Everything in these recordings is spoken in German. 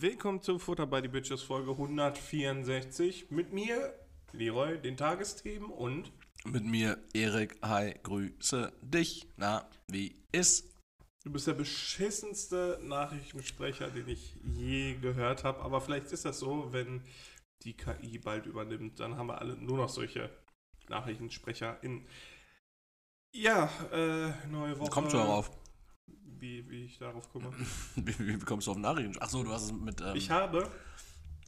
Willkommen zum Futter bei die Bitches Folge 164 mit mir, Leroy, den Tagesthemen und Mit mir, Erik. Hi, grüße dich. Na, wie ist? du bist der beschissenste Nachrichtensprecher, den ich je gehört habe. Aber vielleicht ist das so, wenn die KI bald übernimmt, dann haben wir alle nur noch solche Nachrichtensprecher in. Ja, äh, neue Woche. Kommt schon darauf. Wie, wie ich darauf komme. Wie, wie kommst du auf Nachrichten? Achso, du hast es mit. Ähm, Ich habe,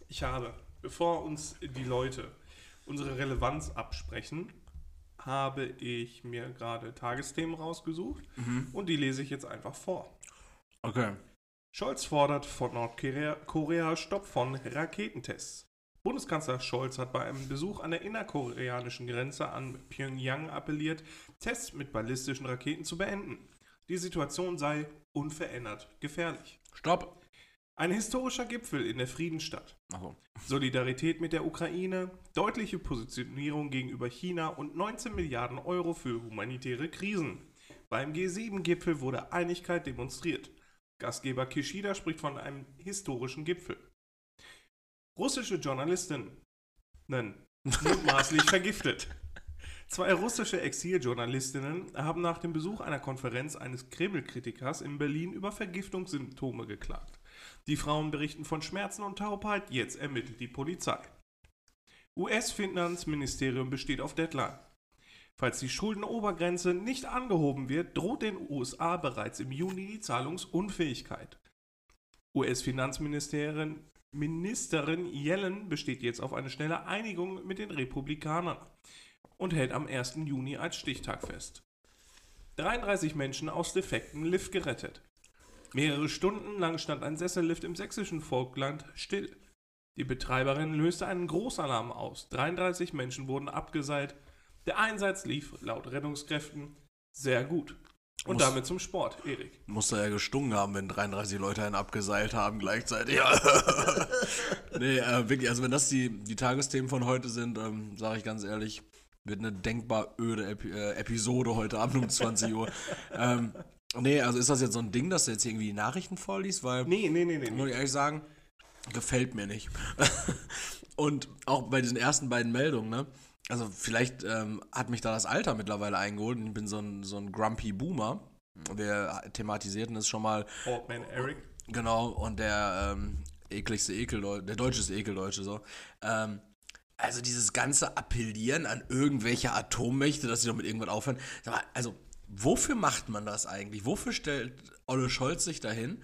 ich habe, bevor uns die Leute unsere Relevanz absprechen, habe ich mir gerade Tagesthemen rausgesucht mhm. und die lese ich jetzt einfach vor. Okay. Scholz fordert von Nordkorea Korea Stopp von Raketentests. Bundeskanzler Scholz hat bei einem Besuch an der innerkoreanischen Grenze an Pyongyang appelliert, Tests mit ballistischen Raketen zu beenden. Die Situation sei unverändert gefährlich. Stopp. Ein historischer Gipfel in der Friedensstadt. Achso. Solidarität mit der Ukraine, deutliche Positionierung gegenüber China und 19 Milliarden Euro für humanitäre Krisen. Beim G7-Gipfel wurde Einigkeit demonstriert. Gastgeber Kishida spricht von einem historischen Gipfel. Russische Journalistinnen mutmaßlich vergiftet. Zwei russische Exiljournalistinnen haben nach dem Besuch einer Konferenz eines Kreml-Kritikers in Berlin über Vergiftungssymptome geklagt. Die Frauen berichten von Schmerzen und Taubheit, jetzt ermittelt die Polizei. US-Finanzministerium besteht auf Deadline. Falls die Schuldenobergrenze nicht angehoben wird, droht den USA bereits im Juni die Zahlungsunfähigkeit. US-Finanzministerin Ministerin Yellen besteht jetzt auf eine schnelle Einigung mit den Republikanern und hält am 1. Juni als Stichtag fest. 33 Menschen aus defektem Lift gerettet. Mehrere Stunden lang stand ein Sessellift im sächsischen Vogtland still. Die Betreiberin löste einen Großalarm aus. 33 Menschen wurden abgeseilt. Der Einsatz lief laut Rettungskräften sehr gut. Und Muss- damit zum Sport, Erik. Muss da ja gestunken haben, wenn 33 Leute einen abgeseilt haben gleichzeitig. nee, äh, wirklich, also wenn das die, die Tagesthemen von heute sind, ähm, sage ich ganz ehrlich, wird eine denkbar öde Epi äh, Episode heute Abend um 20 Uhr. ähm, nee, also ist das jetzt so ein Ding, dass du jetzt irgendwie die Nachrichten vorliest? Weil Nee, nee, nee, nee. muss ich ehrlich sagen, gefällt mir nicht. Und auch bei diesen ersten beiden Meldungen, ne? Also vielleicht ähm, hat mich da das Alter mittlerweile eingeholt und ich bin so ein, so ein grumpy Boomer. Wir thematisierten es schon mal, Old Man Eric. genau, und der ähm, ekligste Ekel, der deutscheste Ekeldeutsche so. Ähm, also dieses ganze Appellieren an irgendwelche Atommächte, dass sie doch mit irgendwas aufhören. Mal, also wofür macht man das eigentlich? Wofür stellt Olle Scholz sich dahin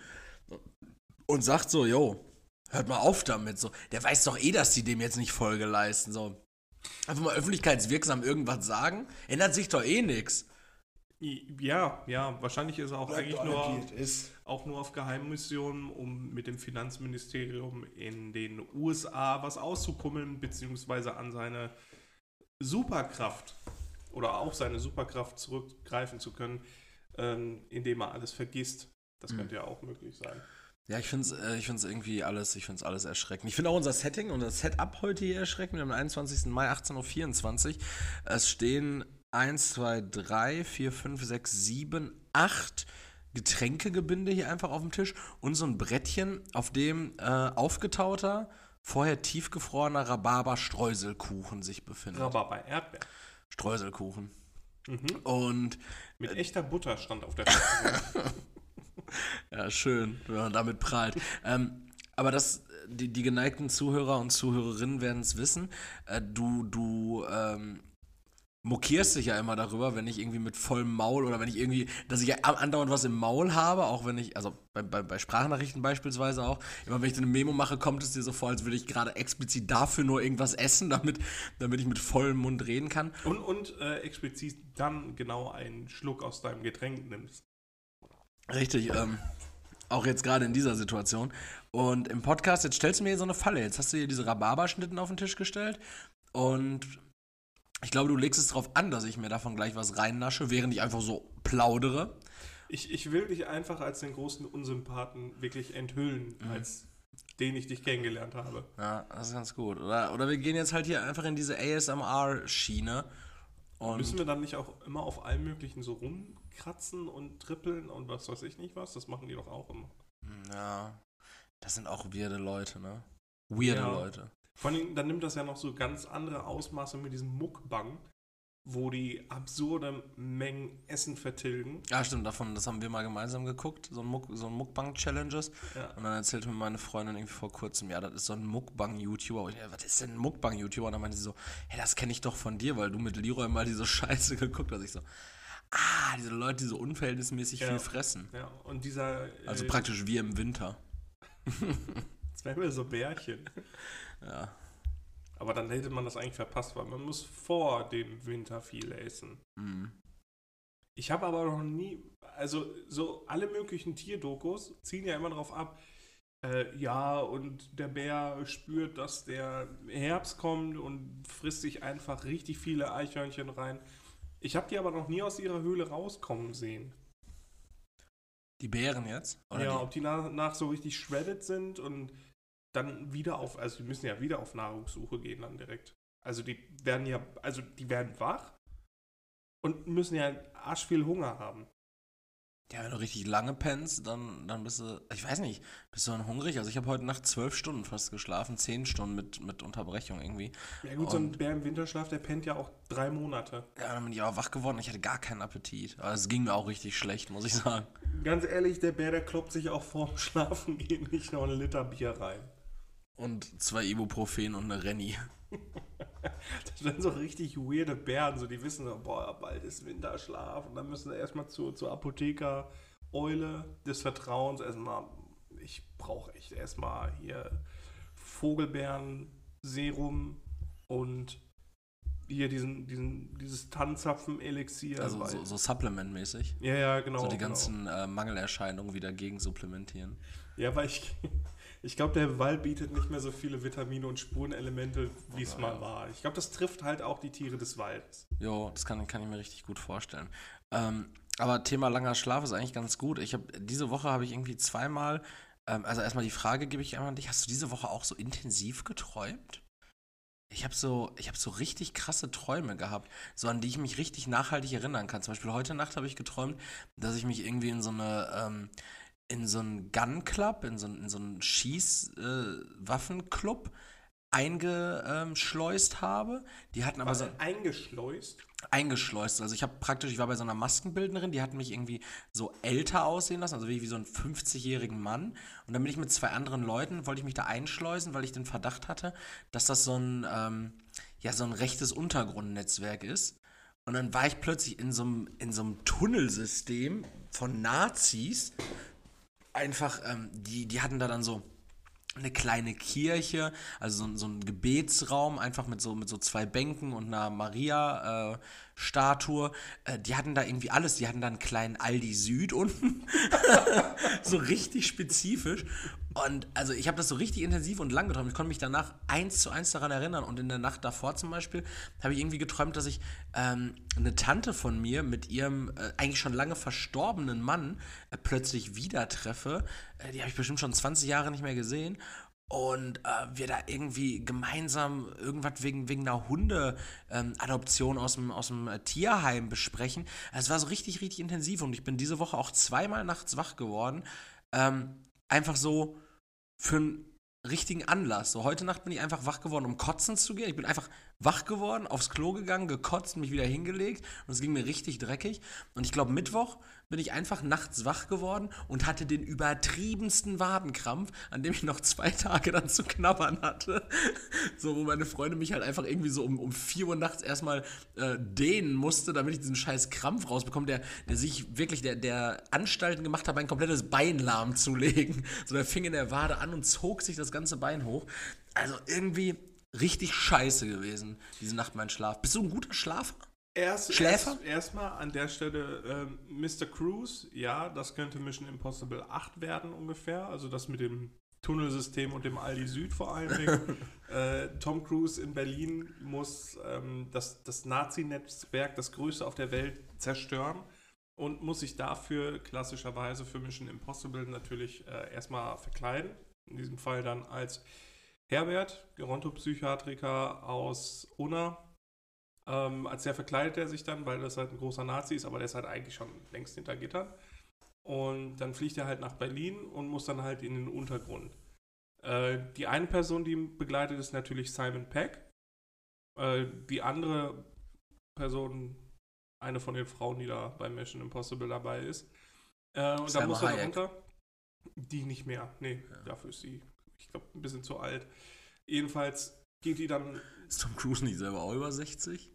und sagt so, yo, hört mal auf damit. So, der weiß doch eh, dass die dem jetzt nicht Folge leisten. So. Einfach mal öffentlichkeitswirksam irgendwas sagen. Ändert sich doch eh nichts. Ja, ja, wahrscheinlich ist er auch eigentlich nur, ist. auch nur auf Geheimmissionen, um mit dem Finanzministerium in den USA was auszukummeln, beziehungsweise an seine Superkraft oder auf seine Superkraft zurückgreifen zu können, ähm, indem er alles vergisst. Das Mhm. könnte ja auch möglich sein. Ja, ich finde es äh, ich find's irgendwie alles, ich find's alles erschreckend. Ich finde auch unser Setting, unser Setup heute hier erschreckend. Wir haben den 21. Mai, 18.24 Uhr. Es stehen 1, 2, 3, 4, 5, 6, 7, 8 Getränkegebinde hier einfach auf dem Tisch und so ein Brettchen, auf dem äh, aufgetauter, vorher tiefgefrorener Rhabarber-Streuselkuchen sich befindet. Rhabarber Erdbeer. Streuselkuchen. Mhm. Und Mit echter Butter stand auf der. Ja, schön, wenn man damit prahlt. ähm, aber das, die, die geneigten Zuhörer und Zuhörerinnen werden es wissen. Äh, du, du ähm, mokierst dich ja immer darüber, wenn ich irgendwie mit vollem Maul oder wenn ich irgendwie, dass ich ja andauernd was im Maul habe, auch wenn ich, also bei, bei, bei Sprachnachrichten beispielsweise auch, immer wenn ich eine Memo mache, kommt es dir so vor, als würde ich gerade explizit dafür nur irgendwas essen, damit, damit ich mit vollem Mund reden kann. und und äh, explizit dann genau einen Schluck aus deinem Getränk nimmst. Richtig, ähm, auch jetzt gerade in dieser Situation. Und im Podcast, jetzt stellst du mir hier so eine Falle. Jetzt hast du hier diese Rhabarberschnitten auf den Tisch gestellt. Und ich glaube, du legst es darauf an, dass ich mir davon gleich was reinnasche, während ich einfach so plaudere. Ich, ich will dich einfach als den großen Unsympathen wirklich enthüllen, Mhm. als den ich dich kennengelernt habe. Ja, das ist ganz gut. Oder, oder wir gehen jetzt halt hier einfach in diese ASMR-Schiene. Müssen wir dann nicht auch immer auf allem Möglichen so rumkratzen und trippeln und was weiß ich nicht was? Das machen die doch auch immer. ja, Das sind auch weirde Leute, ne? Weirde Ja. Leute. Vor allem, dann nimmt das ja noch so ganz andere Ausmaße mit diesem Muckbang, wo die absurde Mengen Essen vertilgen. Ja, stimmt, davon, das haben wir mal gemeinsam geguckt, so ein, Muck, so ein Mukbang-Challenges. Ja. Und dann erzählte mir meine Freundin irgendwie vor kurzem, ja, das ist so ein Mukbang-YouTuber. Und ich, ja, was ist denn ein Mukbang-YouTuber? Und dann meinte sie so, hey, das kenne ich doch von dir, weil du mit Leroy mal diese Scheiße geguckt hast. Ich so, ah, diese Leute, die so unverhältnismäßig Ja. viel fressen. Ja, und dieser. Also äh, praktisch wie im Winter. Das wären wir so Bärchen. Ja. Aber dann hätte man das eigentlich verpasst, weil man muss vor dem Winter viel essen. Mhm. Ich habe aber noch nie, also so alle möglichen Tierdokus ziehen ja immer darauf ab, äh, ja, und der Bär spürt, dass der Herbst kommt und frisst sich einfach richtig viele Eichhörnchen rein. Ich habe die aber noch nie aus ihrer Höhle rauskommen sehen. Die Bären jetzt? Oder ja, die? ob die nach, nach so richtig shredded sind und dann wieder auf, also die müssen ja wieder auf Nahrungssuche gehen dann direkt. Also die werden ja, also die werden wach und müssen ja arsch viel Hunger haben. Ja, wenn du richtig lange pennst, dann, dann bist du, ich weiß nicht, bist du dann hungrig? Also ich habe heute Nacht zwölf Stunden fast geschlafen, zehn Stunden mit, mit Unterbrechung irgendwie. Ja gut, so ein Und- Bär im Winterschlaf, der pennt ja auch drei Monate. Ja, dann bin ich auch wach geworden, ich hatte gar keinen Appetit. Aber es ging mir auch richtig schlecht, muss ich sagen. Ganz ehrlich, der Bär, der kloppt sich auch vorm Schlafen gehen nicht noch einen Liter Bier rein. Und zwei Ibuprofen und eine Renny. Das sind so richtig weirde Bären, so die wissen so, boah, bald ist Winterschlaf und dann müssen sie erstmal zur, zur Apotheker Eule des Vertrauens erstmal, ich brauche echt erstmal hier Vogelbeeren-Serum und hier diesen, diesen, dieses Tannzapfen-Elixier. Also so, so Supplement-mäßig. ja, ja, genau. so die genau. ganzen äh, Mangelerscheinungen wieder gegen supplementieren. Ja, weil ich, ich glaube, der Wald bietet nicht mehr so viele Vitamine und Spurenelemente, wie es mal war. Ich glaube, das trifft halt auch die Tiere des Waldes. Jo, das kann, kann ich mir richtig gut vorstellen. Ähm, aber Thema langer Schlaf ist eigentlich ganz gut. Ich habe diese Woche habe ich irgendwie zweimal, ähm, also erstmal die Frage gebe ich einmal an dich, hast du diese Woche auch so intensiv geträumt? Ich habe so, ich habe so richtig krasse Träume gehabt, so an die ich mich richtig nachhaltig erinnern kann. Zum Beispiel heute Nacht habe ich geträumt, dass ich mich irgendwie in so eine, ähm, in so einen Gun Club, in so, einen- in so einen Schießwaffenclub eingeschleust habe. Die hatten aber Aber so so eingeschleust. eingeschleust. Also ich habe praktisch, ich war bei so einer Maskenbildnerin, die hat mich irgendwie so älter aussehen lassen, also wie, wie so einen 50-jährigen Mann. Und dann bin ich mit zwei anderen Leuten, wollte ich mich da einschleusen, weil ich den Verdacht hatte, dass das so ein, ähm, ja, so ein rechtes Untergrundnetzwerk ist. Und dann war ich plötzlich in so einem, in so einem Tunnelsystem von Nazis. Einfach, ähm, die, die hatten da dann so eine kleine Kirche, also so, so ein Gebetsraum, einfach mit so, mit so zwei Bänken und einer Maria-Statue. Äh, die hatten da irgendwie alles. Die hatten da einen kleinen Aldi Süd unten. so richtig spezifisch. Und also ich habe das so richtig intensiv und lang geträumt. Ich konnte mich danach eins zu eins daran erinnern. Und in der Nacht davor zum Beispiel habe ich irgendwie geträumt, dass ich ähm, eine Tante von mir mit ihrem äh, eigentlich schon lange verstorbenen Mann äh, plötzlich wieder treffe. Äh, die habe ich bestimmt schon 20 Jahre nicht mehr gesehen. Und äh, wir da irgendwie gemeinsam irgendwas wegen, wegen einer Hunde-Adoption aus dem, aus dem äh, Tierheim besprechen. Es war so richtig, richtig intensiv und ich bin diese Woche auch zweimal nachts wach geworden. Ähm, einfach so für einen richtigen Anlass. So heute Nacht bin ich einfach wach geworden, um kotzen zu gehen. Ich bin einfach wach geworden, aufs Klo gegangen, gekotzt, mich wieder hingelegt und es ging mir richtig dreckig. Und ich glaube, Mittwoch bin ich einfach nachts wach geworden und hatte den übertriebensten Wadenkrampf, an dem ich noch zwei Tage dann zu knabbern hatte. So, wo meine Freundin mich halt einfach irgendwie so um, um 4 Uhr nachts erstmal äh, dehnen musste, damit ich diesen scheiß Krampf rausbekomme, der, der sich wirklich, der, der Anstalten gemacht hat, mein komplettes Bein lahmzulegen. So, der fing in der Wade an und zog sich das ganze Bein hoch. Also irgendwie richtig scheiße gewesen, diese Nacht mein Schlaf. Bist du ein guter Schlafer? Erst, Schläfer? erst, erstmal an der Stelle ähm, Mr. Cruise, ja, das könnte Mission Impossible 8 werden ungefähr. Also das mit dem Tunnelsystem und dem Aldi Süd vor allen Dingen. äh, Tom Cruise in Berlin muss ähm, das, das Nazi-Netzwerk, das größte auf der Welt, zerstören und muss sich dafür klassischerweise für Mission Impossible natürlich äh, erstmal verkleiden. In diesem Fall dann als Herbert, Gerontopsychiatriker aus Unna. Ähm, als der verkleidet er sich dann, weil das halt ein großer Nazi ist, aber der ist halt eigentlich schon längst hinter Gittern. Und dann fliegt er halt nach Berlin und muss dann halt in den Untergrund. Äh, die eine Person, die ihn begleitet, ist natürlich Simon Peck. Äh, die andere Person, eine von den Frauen, die da bei Mission Impossible dabei ist. Äh, und da muss er darunter. Die nicht mehr. Nee, dafür ist sie, ich glaube, ein bisschen zu alt. Jedenfalls geht die dann. Ist Tom Cruise nicht selber auch über 60?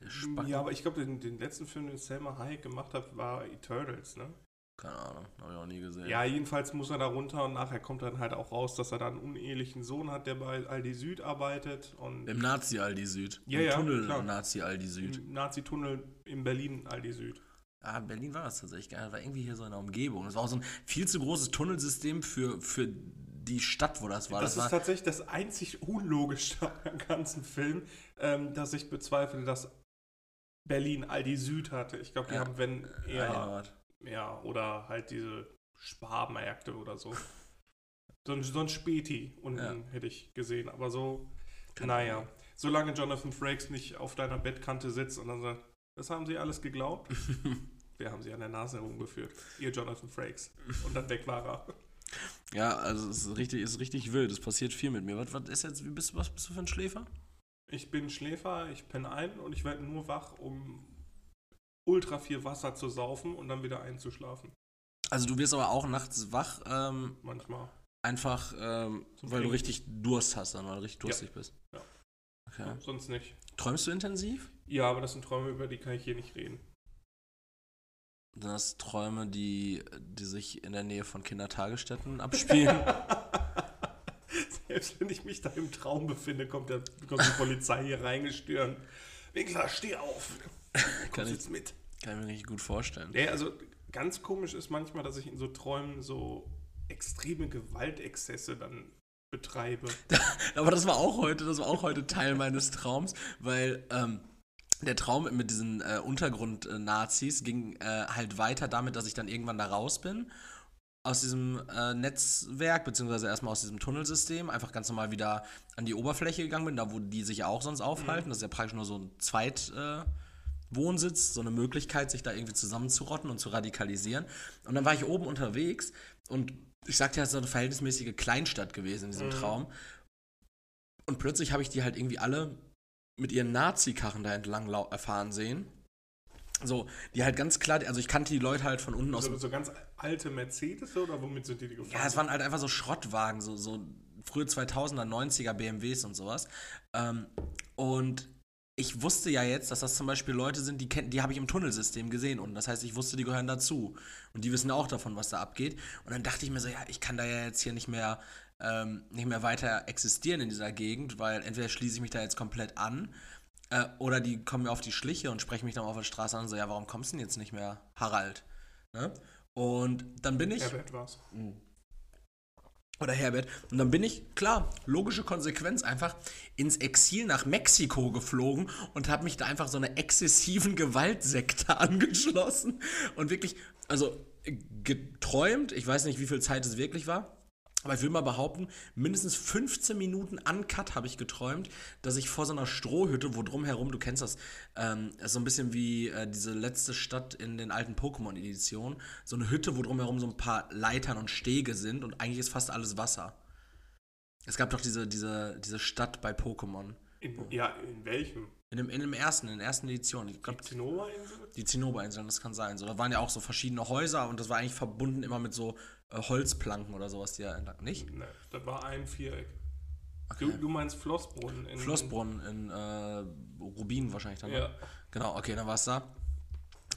Der Spacken? Ja, aber ich glaube, den, den letzten Film, den Selma Hayek gemacht hat, war Eternals, ne? Keine Ahnung, habe ich auch nie gesehen. Ja, jedenfalls muss er da runter und nachher kommt dann halt auch raus, dass er da einen unehelichen Sohn hat, der bei Aldi Süd arbeitet und Im Nazi-Aldi Süd. Ja, Im ja, Tunnel. Nazi-Aldi Süd. im Nazi-Tunnel in Berlin Aldi Süd. Ah, Berlin war das tatsächlich. Das war irgendwie hier so in der Umgebung. Das war auch so ein viel zu großes Tunnelsystem für, für die Stadt, wo das war. das, Das, ist war tatsächlich das einzig Unlogische am ganzen Film, ähm, dass ich bezweifle, dass Berlin Aldi Süd hatte. Ich glaube, die Ja. haben, wenn eher, Heimat. ja, oder halt diese Sparmärkte oder so. So ein, so ein Späti unten Ja. hätte ich gesehen, aber so, Keine naja. Solange Jonathan Frakes nicht auf deiner Bettkante sitzt und dann sagt, das haben sie alles geglaubt? Wir haben sie an der Nase herumgeführt. Ihr Jonathan Frakes. Und dann weg war er. Ja, also es ist richtig, ist richtig wild. Es passiert viel mit mir. Was, was ist jetzt, wie bist, du- was bist du für ein Schläfer? Ich bin Schläfer, ich penne ein und ich werde nur wach, um ultra viel Wasser zu saufen und dann wieder einzuschlafen. Also du wirst aber auch nachts wach, ähm, Manchmal. einfach ähm, weil du richtig Durst hast, dann, weil du richtig durstig bist. Ja. Okay. Sonst nicht. Träumst du intensiv? Ja, aber das sind Träume, über die kann ich hier nicht reden. Sind das Träume, die, die sich in der Nähe von Kindertagesstätten abspielen? Selbst wenn ich mich da im Traum befinde, kommt, der, kommt die Polizei hier reingestürmt. Winkler, steh auf. Kann Komm ich- jetzt mit. Kann ich mir richtig gut vorstellen. Nee, also ganz komisch ist manchmal, dass ich in so Träumen so extreme Gewaltexzesse dann betreibe. Aber das war auch heute, das war auch heute Teil meines Traums, weil ähm, der Traum mit diesen äh, Untergrund-Nazis ging äh, halt weiter damit, dass ich dann irgendwann da raus bin aus diesem äh, Netzwerk, beziehungsweise erstmal aus diesem Tunnelsystem, einfach ganz normal wieder an die Oberfläche gegangen bin, da wo die sich ja auch sonst aufhalten. Das ist ja praktisch nur so ein Zweit- äh, so eine Möglichkeit, sich da irgendwie zusammenzurotten und zu radikalisieren. Und dann war ich oben unterwegs und ich sagte ja, es ist so eine verhältnismäßige Kleinstadt gewesen in diesem Mhm. Traum. Und plötzlich habe ich die halt irgendwie alle mit ihren Nazi-Karren da entlang lau- erfahren sehen. So, die halt ganz klar, also ich kannte die Leute halt von unten aus So, so ganz alte Mercedes oder womit sind die, die gefahren? ja, es waren halt einfach so Schrottwagen, so, so frühe 2000er, 90er BMWs und sowas. Ähm, und ich wusste ja jetzt, dass das zum Beispiel Leute sind, die, die habe ich im Tunnelsystem gesehen. Und das heißt, ich wusste, die gehören dazu. Und die wissen auch davon, was da abgeht. Und dann dachte ich mir so, ja, ich kann da ja jetzt hier nicht mehr, ähm, nicht mehr weiter existieren in dieser Gegend, weil entweder schließe ich mich da jetzt komplett an. Äh, oder die kommen mir auf die Schliche und sprechen mich dann auf der Straße an und so, ja, warum kommst du denn jetzt nicht mehr, Harald? Ne? Und dann bin ich. Herbert war's. Oder Herbert. Und dann bin ich, klar, logische Konsequenz, einfach ins Exil nach Mexiko geflogen und habe mich da einfach so einer exzessiven Gewaltsekte angeschlossen. Und wirklich, also geträumt, ich weiß nicht, wie viel Zeit es wirklich war. Aber ich will mal behaupten, mindestens 15 Minuten uncut habe ich geträumt, dass ich vor so einer Strohhütte, wo drumherum, du kennst das, ähm, so ein bisschen wie äh, diese letzte Stadt in den alten Pokémon-Editionen, so eine Hütte, wo drumherum so ein paar Leitern und Stege sind und eigentlich ist fast alles Wasser. Es gab doch diese, diese, diese Stadt bei Pokémon. In, ja, in welchem? In dem, in dem ersten, in der ersten Edition. Ich glaube, Zinnoberinsel? die Zinnober-Inseln, das kann sein. So, da waren ja auch so verschiedene Häuser und das war eigentlich verbunden immer mit so Holzplanken oder sowas, die ja entlang. Nicht? Ne, das war ein Viereck. Okay. Du, du meinst Flossbrunnen. In, Flossbrunnen in äh, Rubin wahrscheinlich dann. ne? Ja. Genau, okay, dann war es da.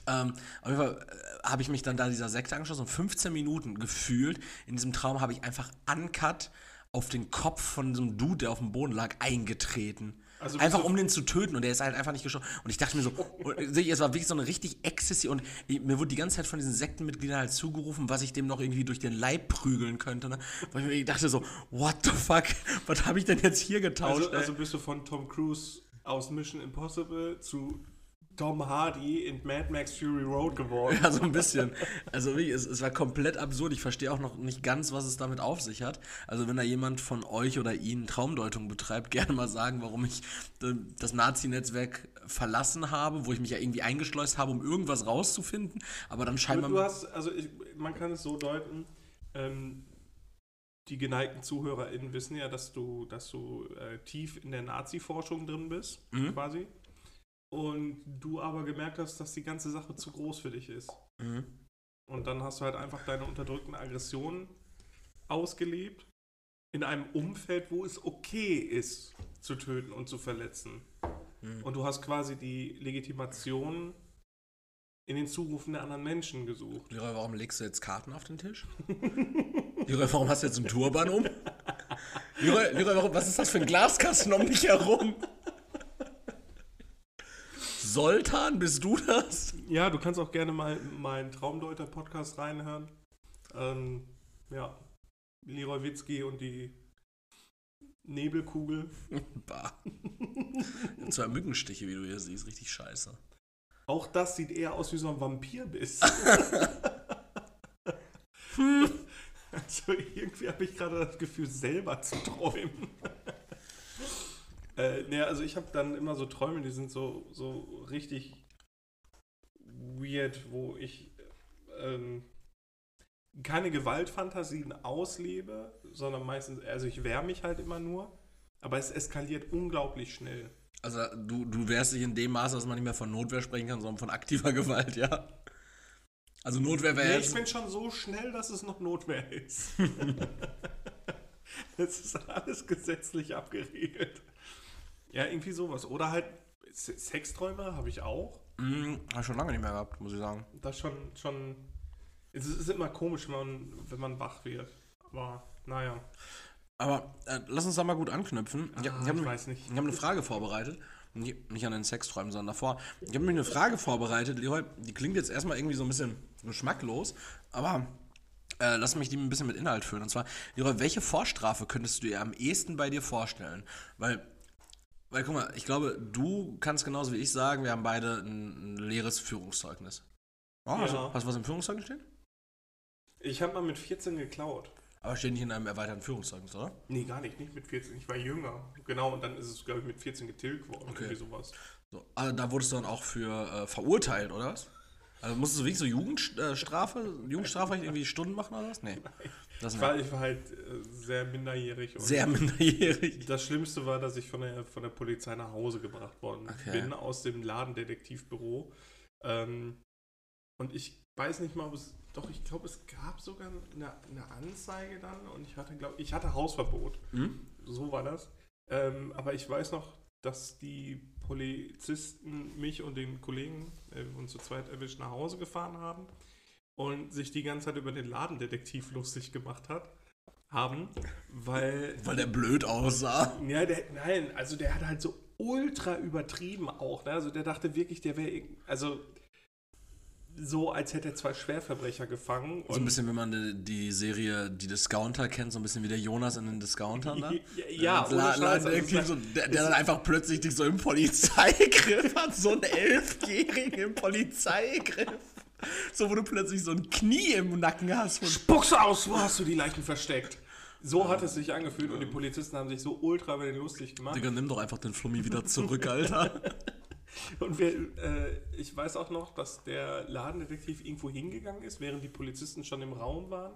Ähm, auf jeden Fall äh, habe ich mich dann da dieser Sekte angeschlossen und 15 Minuten gefühlt. In diesem Traum habe ich einfach uncut auf den Kopf von so einem Dude, der auf dem Boden lag, eingetreten. Also einfach um den zu töten und der ist halt einfach nicht gestorben. Und ich dachte mir so, äh, es war wirklich so eine richtig exzessive und mir wurde die ganze Zeit von diesen Sektenmitgliedern halt zugerufen, was ich dem noch irgendwie durch den Leib prügeln könnte. Ne? Weil ich mir dachte so, what the fuck, was habe ich denn jetzt hier getauscht? Also, also bist du von Tom Cruise aus Mission Impossible zu Tom Hardy in Mad Max Fury Road geworden. Ja, so ein bisschen. Also wirklich, es, es war komplett absurd. Ich verstehe auch noch nicht ganz, was es damit auf sich hat. Also wenn da jemand von euch oder Ihnen Traumdeutung betreibt, gerne mal sagen, warum ich das Nazi-Netzwerk verlassen habe, wo ich mich ja irgendwie eingeschleust habe, um irgendwas rauszufinden. Aber dann scheinbar... du hast, also ich, man kann es so deuten, ähm, die geneigten ZuhörerInnen wissen ja, dass du, dass du äh, tief in der Nazi-Forschung drin bist, Mhm. quasi. Und du aber gemerkt hast, dass die ganze Sache zu groß für dich ist. Mhm. Und dann hast du halt einfach deine unterdrückten Aggressionen ausgelebt. In einem Umfeld, wo es okay ist, zu töten und zu verletzen. Mhm. Und du hast quasi die Legitimation in den Zurufen der anderen Menschen gesucht. Leroy, warum legst du jetzt Karten auf den Tisch? Leroy, warum hast du jetzt einen Turban um? Leroy, Leroy warum, was ist das für ein Glaskasten um dich herum? Soltan, bist du das? Ja, du kannst auch gerne mal in meinen Traumdeuter-Podcast reinhören. Ähm, ja, Leroy Witzki und die Nebelkugel. Bah. Zwei Mückenstiche, wie du hier siehst, richtig scheiße. Auch das sieht eher aus wie so ein Vampirbiss. also irgendwie habe ich gerade das Gefühl, selber zu träumen. Äh, ne, also ich habe dann immer so Träume, die sind so, so richtig weird, wo ich ähm, keine Gewaltfantasien auslebe, sondern meistens, also ich wehre mich halt immer nur, aber es eskaliert unglaublich schnell. Also du, du wehrst dich in dem Maße, dass man nicht mehr von Notwehr sprechen kann, sondern von aktiver Gewalt, ja? Also Notwehr wäre Nee, jetzt... ich bin schon so schnell, dass es noch Notwehr ist. Es ist alles gesetzlich abgeregelt. Ja, irgendwie sowas. Oder halt Se- Sexträume habe ich auch. Hm, hab ich schon lange nicht mehr gehabt, muss ich sagen. Das schon, schon. Es ist immer komisch, wenn man, wenn man wach wird. Aber naja. Aber äh, lass uns da mal gut anknüpfen. Ich, Ah, ich habe ich weiß nicht. hab eine Frage vorbereitet. Nicht nicht an den Sexträumen, sondern davor. Ich habe mir eine Frage vorbereitet, Leroy. Die klingt jetzt erstmal irgendwie so ein bisschen geschmacklos, aber äh, lass mich die ein bisschen mit Inhalt füllen. Und zwar, Leroy, welche Vorstrafe könntest du dir am ehesten bei dir vorstellen? Weil, weil guck mal, ich glaube, du kannst genauso wie ich sagen, wir haben beide ein, ein leeres Führungszeugnis. Oh, hast, du, Ja. hast du was im Führungszeugnis stehen? Ich habe mal mit 14 geklaut. Aber steht nicht in einem erweiterten Führungszeugnis, oder? Nee, gar nicht. Nicht mit 14. Ich war jünger. Genau, und dann ist es, glaube ich, mit 14 getilgt worden. Okay. Irgendwie sowas. So, also da wurdest du dann auch für äh, verurteilt, oder was? Also musstest du wirklich so Jugendstrafe, Jugendstrafrecht irgendwie Stunden machen oder was? Nee. Das Ich war, ich war halt äh, sehr minderjährig. Sehr minderjährig. Das Schlimmste war, dass ich von der, von der Polizei nach Hause gebracht worden Okay. bin, aus dem Ladendetektivbüro. Ähm, und ich weiß nicht mal, ob es. Doch, ich glaube, es gab sogar eine, eine Anzeige dann und ich hatte, glaube ich, hatte Hausverbot. Hm? So war das. Ähm, aber ich weiß noch, dass die Polizisten mich und den Kollegen äh, uns zu zweit erwischt nach Hause gefahren haben und sich die ganze Zeit über den Ladendetektiv lustig gemacht hat, haben, weil Weil der blöd aussah. ja, der, nein, also der hat halt so ultra übertrieben auch. Ne? Also der dachte wirklich, der wäre, also so, als hätte er zwei Schwerverbrecher gefangen. So ein bisschen, wenn man die, die Serie Die Discounter kennt, so ein bisschen wie der Jonas in den Discountern da. Ja, ja, La- also so, der, der dann einfach plötzlich dich so im Polizeigriff hat, so einen Elfjährigen im Polizeigriff. So, wo du plötzlich so ein Knie im Nacken hast. Von, Spuck's aus, wo hast du die Leichen versteckt? So hat es sich angefühlt und die Polizisten haben sich so ultra über den lustig gemacht. Digga, nimm doch einfach den Flummi wieder zurück, Alter. Und wir, äh, ich weiß auch noch, dass der Ladendetektiv irgendwo hingegangen ist, während die Polizisten schon im Raum waren.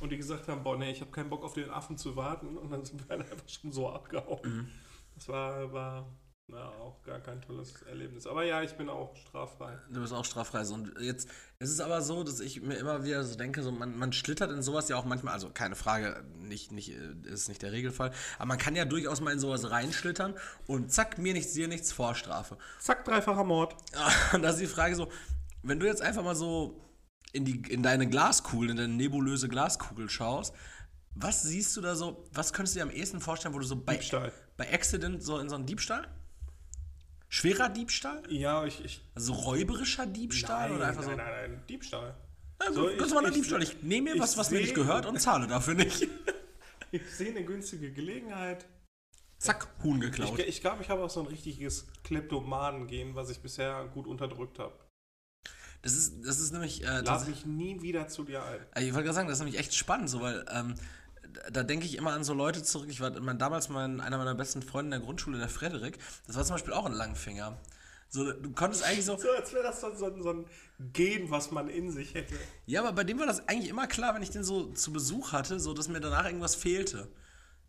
Und die gesagt haben, boah, nee, ich habe keinen Bock auf den Affen zu warten. Und dann sind wir einfach schon so abgehauen. Das war, war na, auch gar kein tolles Erlebnis. Aber ja, ich bin auch straffrei. Du bist auch straffrei. Und jetzt ist es aber so, dass ich mir immer wieder so denke, so man, man schlittert in sowas ja auch manchmal, also keine Frage, nicht, nicht, äh, ist nicht der Regelfall, aber man kann ja durchaus mal in sowas reinschlittern und zack, mir nichts, dir nichts, Vorstrafe. Zack, dreifacher Mord. Und da ist die Frage so, wenn du jetzt einfach mal so in, die, in deine Glaskugel, in deine nebulöse Glaskugel schaust, was siehst du da so, was könntest du dir am ehesten vorstellen, wo du so bei, Diebstahl. bei Accident so in so einen Diebstahl? Schwerer Diebstahl? Ja, ich. ich Also räuberischer Diebstahl nein, oder einfach nein, so? nein, nein, Diebstahl. So, gut, ganz ich- normaler ich- Diebstahl. Ich nehme mir ich was, was mir nicht gehört und zahle dafür nicht. Ich sehe eine günstige Gelegenheit. Zack, Huhn Ich, geklaut. ich glaube, ich habe auch so ein richtiges Kleptomanen-Gen, was ich bisher gut unterdrückt habe. Das ist, das ist nämlich. Äh, Lad das, mich nie wieder zu dir ein. ich wollte gerade sagen, das ist nämlich echt spannend, so, weil ähm, da, denke ich immer an so Leute zurück. Ich war mein, damals mein, einer meiner besten Freunde in der Grundschule, der Frederik. Das war zum Beispiel auch ein Langfinger. So, du konntest eigentlich so. So, als wäre das so, so, so ein Gen, was man in sich hätte. Ja, aber bei dem war das eigentlich immer klar, wenn ich den so zu Besuch hatte, so dass mir danach irgendwas fehlte.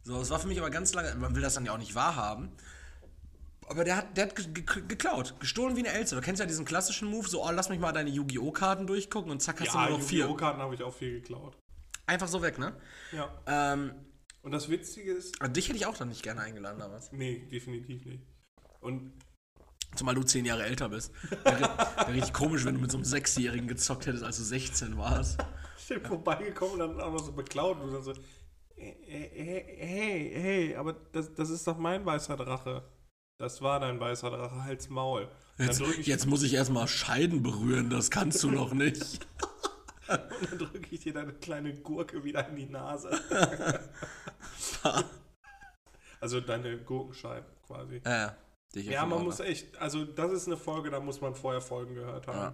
So, es war für mich aber ganz lange, man will das dann ja auch nicht wahrhaben. Aber der hat, der hat ge ge geklaut, gestohlen wie eine Elze. Du kennst ja diesen klassischen Move, so, oh, lass mich mal deine Yu-Gi-Oh! Karten durchgucken und zack, hast Ja, du nur noch vier. Yu-Gi-Oh! Karten habe ich auch viel geklaut. Einfach so weg, ne? Ja. Ähm, Und das Witzige ist, aber dich hätte ich auch dann nicht gerne eingeladen damals. nee, definitiv nicht. Und Zumal du zehn Jahre älter bist. Wäre wär richtig komisch, wenn du mit so einem Sechsjährigen gezockt hättest, als du 16 warst. ich bin vorbeigekommen und dann auch noch so beklaut und dann so, hey, hey, hey, aber das, das ist doch mein weißer Drache. Das war dein weißer Drache, halt's Maul. Jetzt, jetzt muss ich erstmal Scheiden berühren, das kannst du noch nicht. und dann drück ich dir deine kleine Gurke wieder in die Nase. also deine Gurkenscheibe quasi. Ja, Ja, man muss echt, also das ist eine Folge, da muss man vorher Folgen gehört haben. Ja.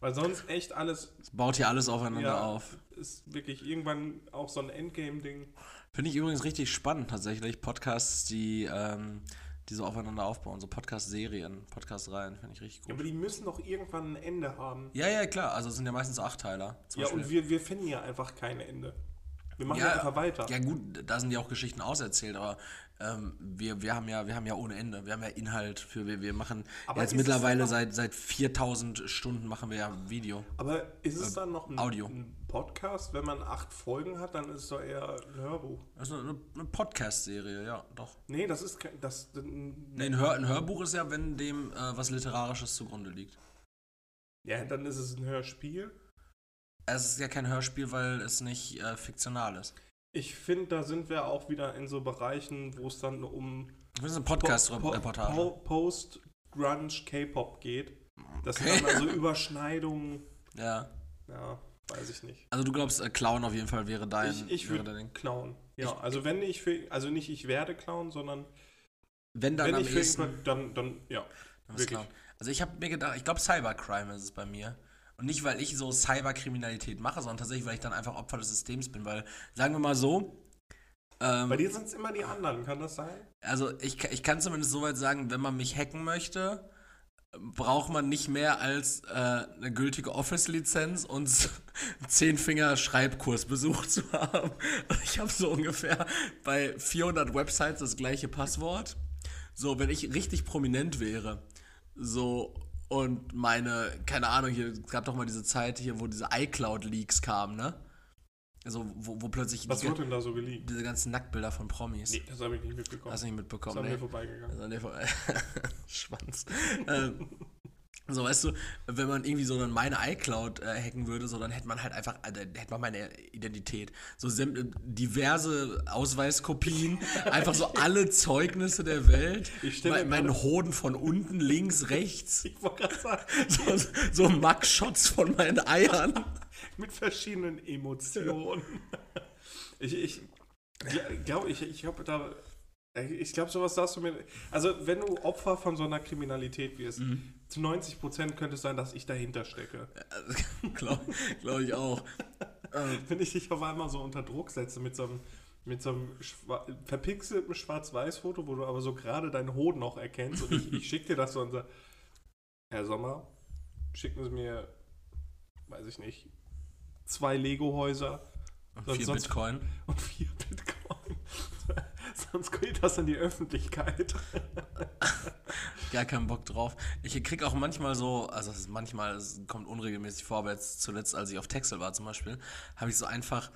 Weil sonst echt alles Es baut hier alles aufeinander ja, auf. ist wirklich irgendwann auch so ein Endgame-Ding. Finde ich übrigens richtig spannend tatsächlich. Podcasts, die, ähm, die so aufeinander aufbauen. So Podcast-Serien, Podcast-Reihen, finde ich richtig Ja, gut. aber die müssen doch irgendwann ein Ende haben. Ja, ja, klar. Also es sind ja meistens Achtteiler. Ja, Beispiel- und wir, wir finden ja einfach kein Ende. Wir machen Ja, einfach weiter. Ja gut, da sind ja auch Geschichten auserzählt, aber ähm, wir, wir, haben ja, wir haben ja ohne Ende. Wir haben ja Inhalt für, wir, wir machen Aber jetzt mittlerweile seit, seit 4000 Stunden machen wir ja Video. Aber ist es dann noch ein, Äh, Audio. ein Podcast? Wenn man acht Folgen hat, dann ist es doch eher ein Hörbuch. Das ist eine, eine Podcast-Serie, ja, doch. Nee, das ist kein. Das, Nee, ein, Hör, ein Hörbuch ist ja, wenn dem äh, was Literarisches zugrunde liegt. Ja, dann ist es ein Hörspiel. Es ist ja kein Hörspiel, weil es nicht äh, fiktional ist. Ich finde, da sind wir auch wieder in so Bereichen, wo es dann um Das ist eine Po- Podcast-Reportage. Po- Post-Grunge K-Pop geht. Das Okay. sind dann also Überschneidungen. Ja. Ja, weiß ich nicht. Also du glaubst, äh, Clown auf jeden Fall wäre dein, Ich, ich würde klauen. Ja, Ich- also wenn ich für, also nicht ich werde klauen, sondern Wenn dann wenn am ich für ehesten, irgendwann, dann, dann, ja. dann wirklich. klauen. Also ich habe mir gedacht, ich glaube Cybercrime ist es bei mir. Und nicht, weil ich so Cyberkriminalität mache, sondern tatsächlich, weil ich dann einfach Opfer des Systems bin. Weil, sagen wir mal so, ähm, Bei dir sind es immer die anderen, kann das sein? also ich, ich kann zumindest soweit sagen, wenn man mich hacken möchte, braucht man nicht mehr als äh, eine gültige Office-Lizenz und zehn Finger Schreibkurs besucht zu haben. Ich habe so ungefähr bei 400 Websites das gleiche Passwort. So, wenn ich richtig prominent wäre, so und meine, keine Ahnung, hier es gab doch mal diese Zeit hier, wo diese iCloud-Leaks kamen, ne? Also, wo, wo plötzlich Was wird denn da so geleakt? diese ganzen Nacktbilder von Promis. Nee, das habe ich nicht mitbekommen. Hast du nicht das mitbekommen, haben ne? wir vorbeigegangen. Also an der Ver- Schwanz. ähm, so, weißt du, wenn man irgendwie so dann meine iCloud äh, hacken würde, so dann hätte man halt einfach, äh, hätte man meine Identität. So diverse Ausweiskopien, einfach so alle Zeugnisse der Welt. Ich mir mein, meinen Hoden von unten, links, rechts. Ich wollte gerade sagen, So, so Max-Shots von meinen Eiern. mit verschiedenen Emotionen. ich ich glaube, ich, ich habe da. Ich glaube, sowas darfst du mir. Also, wenn du Opfer von so einer Kriminalität wirst, Mhm. zu 90 Prozent könnte es sein, dass ich dahinter stecke. Glaube glaub ich auch. Wenn ich dich auf einmal so unter Druck setze mit so einem, mit so einem schwa- verpixelten Schwarz-Weiß-Foto, wo du aber so gerade deinen Hoden noch erkennst und ich, ich schicke dir das so und sage, Herr Sommer, schicken Sie mir, weiß ich nicht, zwei Lego-Häuser Sonst- Vier sonst- Bitcoin. und vier Bitcoin. Sonst geht das in die Öffentlichkeit. Gar keinen Bock drauf. Ich krieg auch manchmal so, also es ist manchmal, es kommt unregelmäßig vor, aber jetzt zuletzt, als ich auf Texel war zum Beispiel, habe ich so einfach,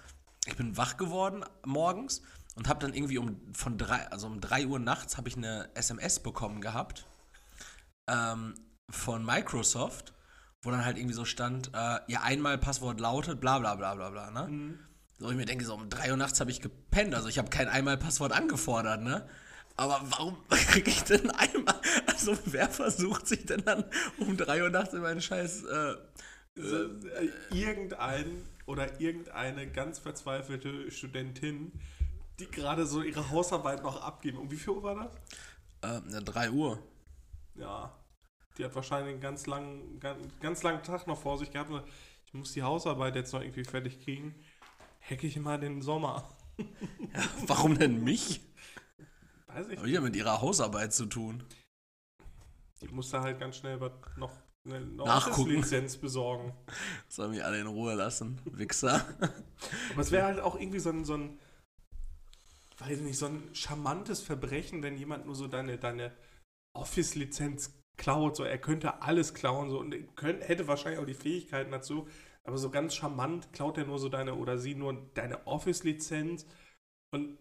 ich bin wach geworden morgens und habe dann irgendwie um von drei, also um drei Uhr nachts habe ich eine SMS bekommen gehabt ähm, von Microsoft, wo dann halt irgendwie so stand, äh, ihr einmal Passwort lautet, bla bla bla bla bla, ne? So, ich mir denke, so um 3 Uhr nachts habe ich gepennt. Also ich habe kein Einmal-Passwort angefordert, ne? Aber warum kriege ich denn einmal? Also wer versucht sich denn dann um 3 Uhr nachts in meinen Scheiß. Äh, Äh, Irgendein oder irgendeine ganz verzweifelte Studentin, die gerade so ihre Hausarbeit noch abgeben. Um wie viel Uhr war das? äh, 3 Uhr. Ja. Die hat wahrscheinlich einen ganz langen, ganz, ganz langen Tag noch vor sich gehabt. Ich muss die Hausarbeit jetzt noch irgendwie fertig kriegen. Hacke ich mal den Sommer. Warum denn mich? Weiß ich Hab ich ja mit ihrer Hausarbeit zu tun. Die musst du halt ganz schnell was noch eine. Lizenz besorgen. Sollen mich alle in Ruhe lassen, Wichser. Aber es wäre halt auch irgendwie so ein, so ein, weiß nicht, so ein charmantes Verbrechen, wenn jemand nur so deine, deine Office-Lizenz klaut. So, er könnte alles klauen so, und er könnt, hätte wahrscheinlich auch die Fähigkeiten dazu. Aber so ganz charmant klaut er nur so deine oder sie nur deine Office-Lizenz und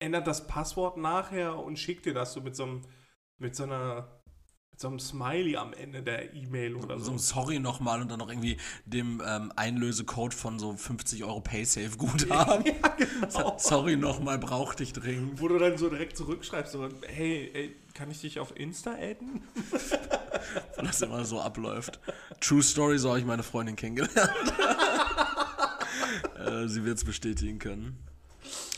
ändert das Passwort nachher und schickt dir das so mit so einem, mit so einer, mit so einem Smiley am Ende der E-Mail oder So so. ein Sorry nochmal und dann noch irgendwie dem ähm, Einlösecode von so 50 Euro Paysafe Guthaben. ja, genau. Sorry nochmal, brauchte ich dringend. Wo du dann so direkt zurückschreibst, so, hey, ey, kann ich dich auf Insta adden? Und das immer so abläuft. True Story, so habe ich meine Freundin kennengelernt. äh, sie wird es bestätigen können.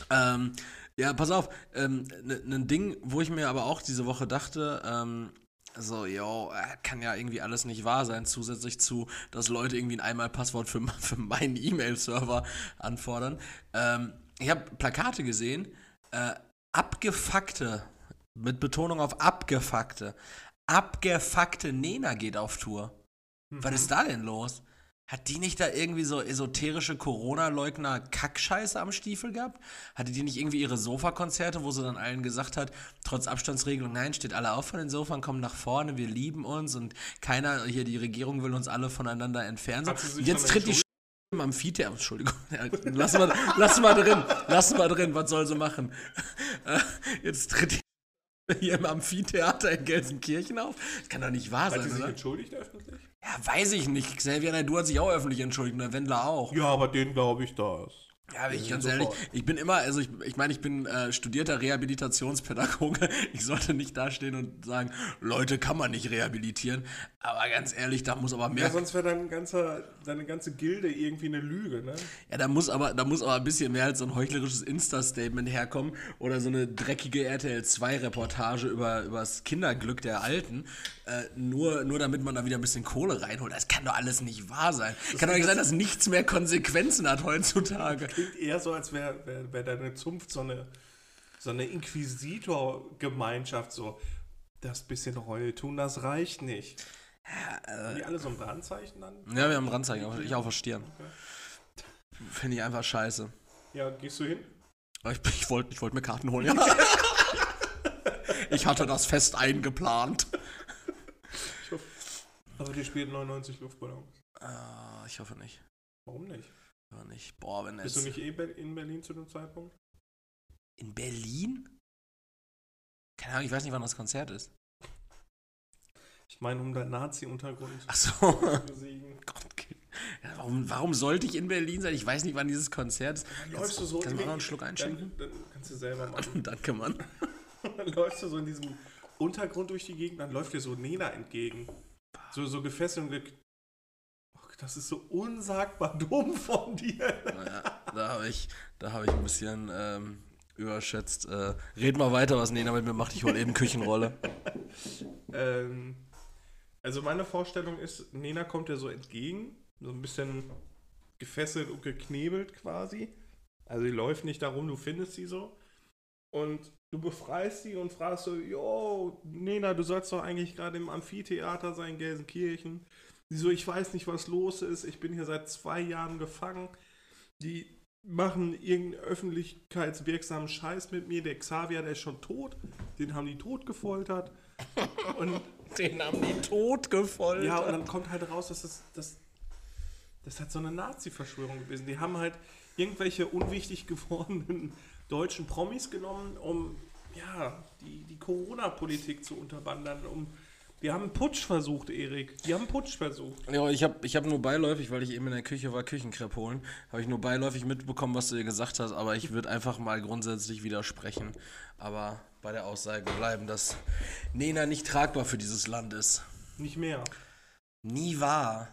Ähm, ja, pass auf, ein ähm, ne, Ding, wo ich mir aber auch diese Woche dachte, ähm, so, yo, äh, kann ja irgendwie alles nicht wahr sein, zusätzlich zu, dass Leute irgendwie ein Einmalpasswort für, für meinen E-Mail-Server anfordern. Ähm, ich habe Plakate gesehen, äh, abgefuckte, mit Betonung auf abgefuckte, abgefuckte Nena geht auf Tour. Was ist da denn los? Hat die nicht da irgendwie so esoterische Corona-Leugner-Kackscheiße am Stiefel gehabt? Hatte die nicht irgendwie ihre Sofakonzerte, wo sie dann allen gesagt hat, trotz Abstandsregelung, nein, steht alle auf von den Sofern, kommen nach vorne, wir lieben uns und keiner, hier die Regierung will uns alle voneinander entfernen. So. Hat jetzt tritt die Sch im Amphitheater, Entschuldigung, ja, lass mal, lass mal drin, lass mal drin, was soll sie machen? Jetzt tritt die hier im Amphitheater in Gelsenkirchen auf? Das kann doch nicht wahr Hat sein, sie sich oder? entschuldigt öffentlich? Ja, weiß ich nicht. Xavier Naidoo hat sich auch öffentlich entschuldigt und der Wendler auch. Ja, aber den glaube ich das. Ja, aber ich ganz ehrlich, ich bin immer, also ich, ich meine, ich bin äh, studierter Rehabilitationspädagoge. Ich sollte nicht dastehen und sagen, Leute kann man nicht rehabilitieren. Aber ganz ehrlich, da muss aber mehr. Ja, sonst wäre dein ganzer, deine ganze Gilde irgendwie eine Lüge, ne? Ja, da muss aber, da muss aber ein bisschen mehr als so ein heuchlerisches Insta-Statement herkommen oder so eine dreckige RTL 2-Reportage über, über das Kinderglück der Alten. Äh, nur, nur damit man da wieder ein bisschen Kohle reinholt. Das kann doch alles nicht wahr sein. kann doch nicht sein, dass nichts mehr Konsequenzen hat heutzutage. Klingt eher so, als wäre wär, wär deine Zunft so eine, so eine Inquisitor-Gemeinschaft, so. Das bisschen Reue tun, das reicht nicht. Haben die alle so ein Brandzeichen dann? Ja, wir haben Randzeichen, auf- ich auf der Stirn. Finde ich einfach scheiße. Ja, gehst du hin? Ich, ich wollte ich wollt mir Karten holen, ja. Ich hatte das fest eingeplant. Ich hoffe. Aber die spielt 99 Luftballons. Ah, ich hoffe nicht. Warum nicht? Ich hoffe nicht. Boah, wenn Bist du nicht eh Be- in Berlin zu dem Zeitpunkt? in Berlin? Keine Ahnung, ich weiß nicht, wann das Konzert ist. Ich meine, um deinen Nazi-Untergrund Ach so. zu besiegen. Gott, ja, warum, warum sollte ich in Berlin sein? Ich weiß nicht, wann dieses Konzert ist. Dann läufst du so Kannst du in- noch einen Schluck einschenken? Dann, dann kannst du selber machen. Danke, Mann. Dann läufst du so in diesem Untergrund durch die Gegend, dann läuft dir so Nena entgegen. So, so gefesselt und ge das ist so unsagbar dumm von dir. Naja, da habe ich, da hab ich ein bisschen ähm, überschätzt. Äh, red mal weiter, was Nena mit mir macht. Ich hole eben Küchenrolle. Ähm, also meine Vorstellung ist, Nena kommt dir so entgegen, so ein bisschen gefesselt und geknebelt quasi. Also die läuft nicht darum, du findest sie so. Und du befreist sie und fragst so, yo, Nena, du sollst doch eigentlich gerade im Amphitheater sein, Gelsenkirchen. Sie so, ich weiß nicht, was los ist. Ich bin hier seit zwei Jahren gefangen. Die machen irgendeinen öffentlichkeitswirksamen Scheiß mit mir. Der Xavier, der ist schon tot. Den haben die tot gefoltert. Und Den haben die tot gefoltert. ja, und dann kommt halt raus, dass das, das, das hat so eine Nazi-Verschwörung gewesen. Die haben halt irgendwelche unwichtig gewordenen deutschen Promis genommen, um ja, die, die Corona-Politik zu unterwandern. Um, die haben einen Putsch versucht, Erik. Die haben einen Putsch versucht. Ja, ich habe ich hab nur beiläufig, weil ich eben in der Küche war, Küchenkrepp holen, habe ich nur beiläufig mitbekommen, was du dir gesagt hast, aber ich würde einfach mal grundsätzlich widersprechen. Aber bei der Aussage bleiben, dass Nena nicht tragbar für dieses Land ist. Nicht mehr. Nie wahr.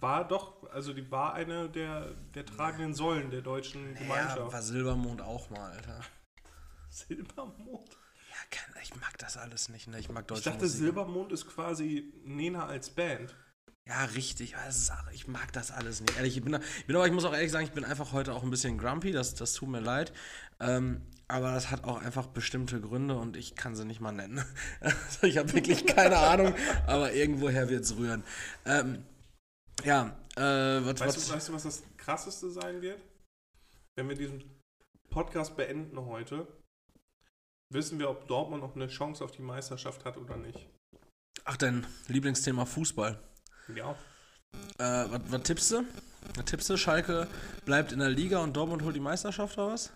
War doch, also die war eine der, der tragenden Säulen der deutschen Ja, Gemeinschaft. war Silbermond auch mal, Alter. Silbermond? Ja, kann, ich mag das alles nicht, ne? Ich mag Ich deutsche dachte, Musik. Silbermond ist quasi Nena als Band. Ja, richtig. Ist, ich mag das alles nicht. Ehrlich, ich bin, ich bin aber, ich muss auch ehrlich sagen, ich bin einfach heute auch ein bisschen grumpy. Das, das tut mir leid. Ähm, aber das hat auch einfach bestimmte Gründe und ich kann sie nicht mal nennen. Also ich habe wirklich keine Ahnung, aber irgendwoher wird es rühren. Ähm, ja, äh, was, Weißt, was, du, weißt du, was das krasseste sein wird? Wenn wir diesen Podcast beenden heute, wissen wir, ob Dortmund noch eine Chance auf die Meisterschaft hat oder nicht. Ach, dein Lieblingsthema Fußball. Ja. Äh, was, was tippst du? Was tippst du? Schalke bleibt in der Liga und Dortmund holt die Meisterschaft oder was?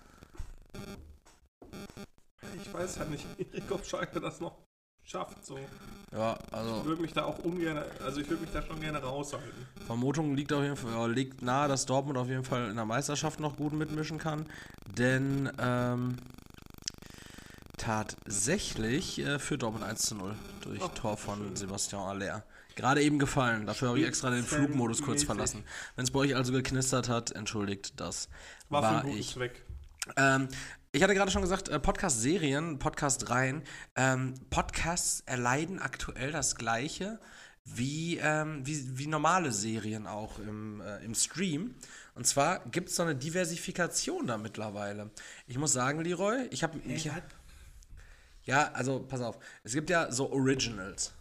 Ich weiß halt nicht, ob Schalke das noch schafft. So. Ja, Ich also würde mich da auch ungern, also ich würde mich da schon gerne raushalten. Vermutung liegt auf jeden Fall, liegt nahe, dass Dortmund auf jeden Fall in der Meisterschaft noch gut mitmischen kann. Denn ähm, tatsächlich äh, führt Dortmund 1 zu 0 durch Ach, Tor von schön. Sebastian Aller. Gerade eben gefallen. Dafür habe ich extra den Flugmodus kurz verlassen. Wenn es bei euch also geknistert hat, entschuldigt, das War, war, für ich. Zweck. Ähm, ich hatte gerade schon gesagt, äh, Podcast-Serien, Podcast-Reihen. Ähm, Podcasts erleiden aktuell das Gleiche wie, ähm, wie, wie normale Serien auch im, äh, im Stream. Und zwar gibt es so eine Diversifikation da mittlerweile. Ich muss sagen, Leroy, ich habe... Ich, ja, also pass auf. Es gibt ja so Originals.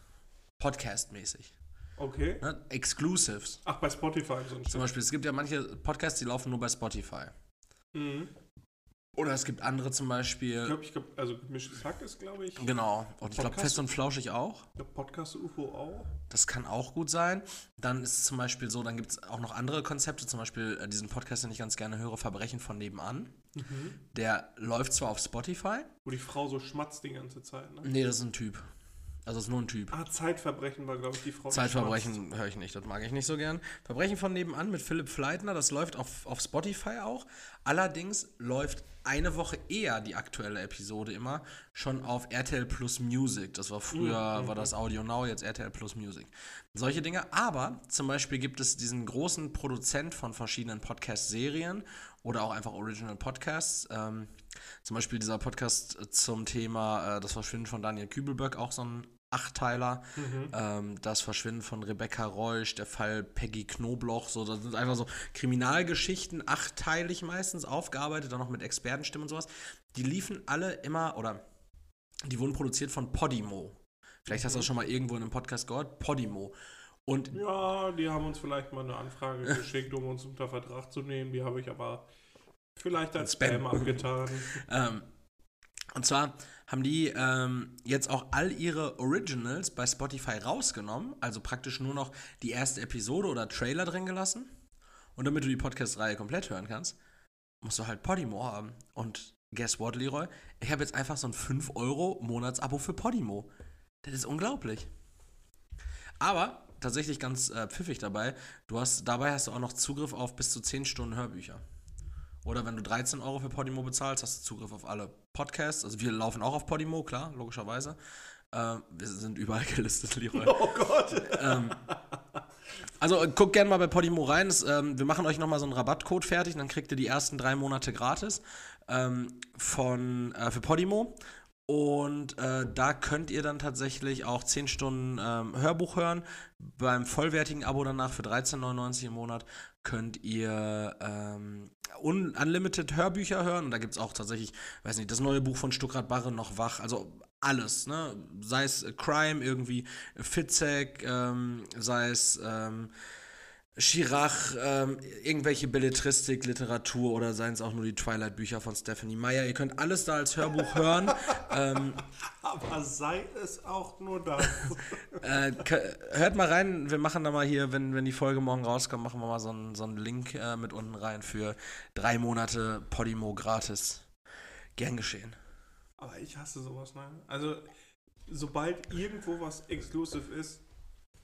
Podcast-mäßig. Okay. Ne? Exclusives. Ach, bei Spotify und so Zum. Beispiel, es gibt ja manche Podcasts, die laufen nur bei Spotify. Mhm. Oder es gibt andere zum Beispiel... Ich glaube, ich glaub, also gemischtes Hack ist, glaube ich. Genau. Und ich glaube, fest und flauschig auch. Podcast UFO auch. Das kann auch gut sein. Dann ist es zum Beispiel so, dann gibt es auch noch andere Konzepte, zum Beispiel äh, diesen Podcast, den ich ganz gerne höre, Verbrechen von nebenan. Der läuft zwar auf Spotify. Wo die Frau so schmatzt die ganze Zeit, ne? Nee, das ist ein Typ. Also ist nur ein Typ. Ah, Zeitverbrechen war, glaube ich, die Frau. Zeitverbrechen höre ich nicht, das mag ich nicht so gern. Verbrechen von nebenan mit Philipp Fleitner, das läuft auf, auf Spotify auch. Allerdings läuft eine Woche eher die aktuelle Episode immer schon auf RTL Plus Music. Das war früher, war das Audio Now, jetzt RTL Plus Music. Solche Dinge. Aber zum Beispiel gibt es diesen großen Produzent von verschiedenen Podcast-Serien oder auch einfach Original Podcasts. Ähm, zum Beispiel dieser Podcast zum Thema äh, Das Verschwinden von Daniel Kübelböck, auch so ein Achtteiler. Ähm, das Verschwinden von Rebecca Reusch, der Fall Peggy Knobloch, so, das sind einfach so Kriminalgeschichten, achtteilig meistens aufgearbeitet, dann noch mit Expertenstimmen und sowas. Die liefen alle immer, oder die wurden produziert von Podimo. Vielleicht hast du das schon mal irgendwo in einem Podcast gehört, Podimo. Und Ja, die haben uns vielleicht mal eine Anfrage geschickt, um uns unter Vertrag zu nehmen. Die habe ich aber vielleicht als Spam. Spam abgetan. Ähm, und zwar haben die ähm, jetzt auch all ihre Originals bei Spotify rausgenommen, also praktisch nur noch die erste Episode oder Trailer drin gelassen. Und damit du die Podcast-Reihe komplett hören kannst, musst du halt Podimo haben. Und guess what, Leroy? Ich habe jetzt einfach so ein 5-Euro-Monatsabo für Podimo. Das ist unglaublich. Aber tatsächlich ganz äh, pfiffig dabei. Du hast, dabei hast du auch noch Zugriff auf bis zu 10 Stunden Hörbücher. Oder wenn du 13 Euro für Podimo bezahlst, hast du Zugriff auf alle Podcasts. Also wir laufen auch auf Podimo, klar, logischerweise. Ähm, wir sind überall gelistet, Leroy. Oh Gott! Also äh, guckt gerne mal bei Podimo rein. Es, ähm, wir machen euch nochmal so einen Rabattcode fertig dann kriegt ihr die ersten drei Monate gratis ähm, von, äh, für Podimo. Und äh, da könnt ihr dann tatsächlich auch 10 Stunden ähm, Hörbuch hören. Beim vollwertigen Abo danach für 13,99 im Monat könnt ihr ähm, un unlimited Hörbücher hören. Und da gibt es auch tatsächlich, weiß nicht, das neue Buch von Stuckrad Barre noch wach. Also alles, ne? Sei es Crime irgendwie, Fitzek, ähm, sei es ähm, Chirac, ähm, irgendwelche Belletristik, Literatur oder seien es auch nur die Twilight-Bücher von Stephanie Meyer. Ihr könnt alles da als Hörbuch hören. ähm, Aber sei es auch nur das. äh, hört mal rein, wir machen da mal hier, wenn, wenn die Folge morgen rauskommt, machen wir mal so einen, so einen Link äh, mit unten rein für drei Monate Podimo gratis. Gern geschehen. Aber ich hasse sowas, ne? Also, sobald irgendwo was exclusive ist,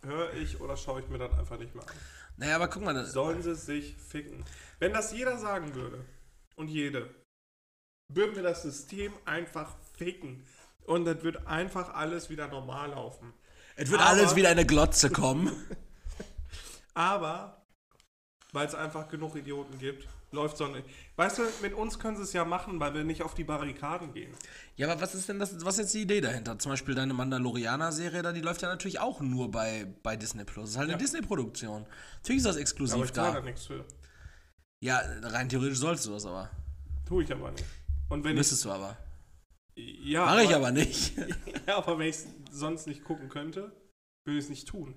höre ich oder schaue ich mir das einfach nicht mehr an. Naja, aber guck mal, das- Sollen sie sich ficken. Wenn das jeder sagen würde und jede, würden wir das System einfach ficken. Und dann wird einfach alles wieder normal laufen. es wird aber- alles wieder in eine Glotze kommen. Aber, weil es einfach genug Idioten gibt, läuft so nicht. Weißt du, mit uns können sie es ja machen, weil wir nicht auf die Barrikaden gehen. Ja, aber was ist denn das, was ist jetzt die Idee dahinter? Zum Beispiel deine Mandalorianer-Serie da, die läuft ja natürlich auch nur bei, bei Disney Plus. Das ist halt eine Ja. Disney-Produktion. Natürlich ist das Aber exklusiv ich zahle da da. nichts für. Ja, rein theoretisch sollst du das aber. Tue ich aber nicht. Und wenn Müsstest du aber. ich. Ja, Mache ich aber nicht. Ja, aber wenn ich es sonst nicht gucken könnte, würde ich es nicht tun.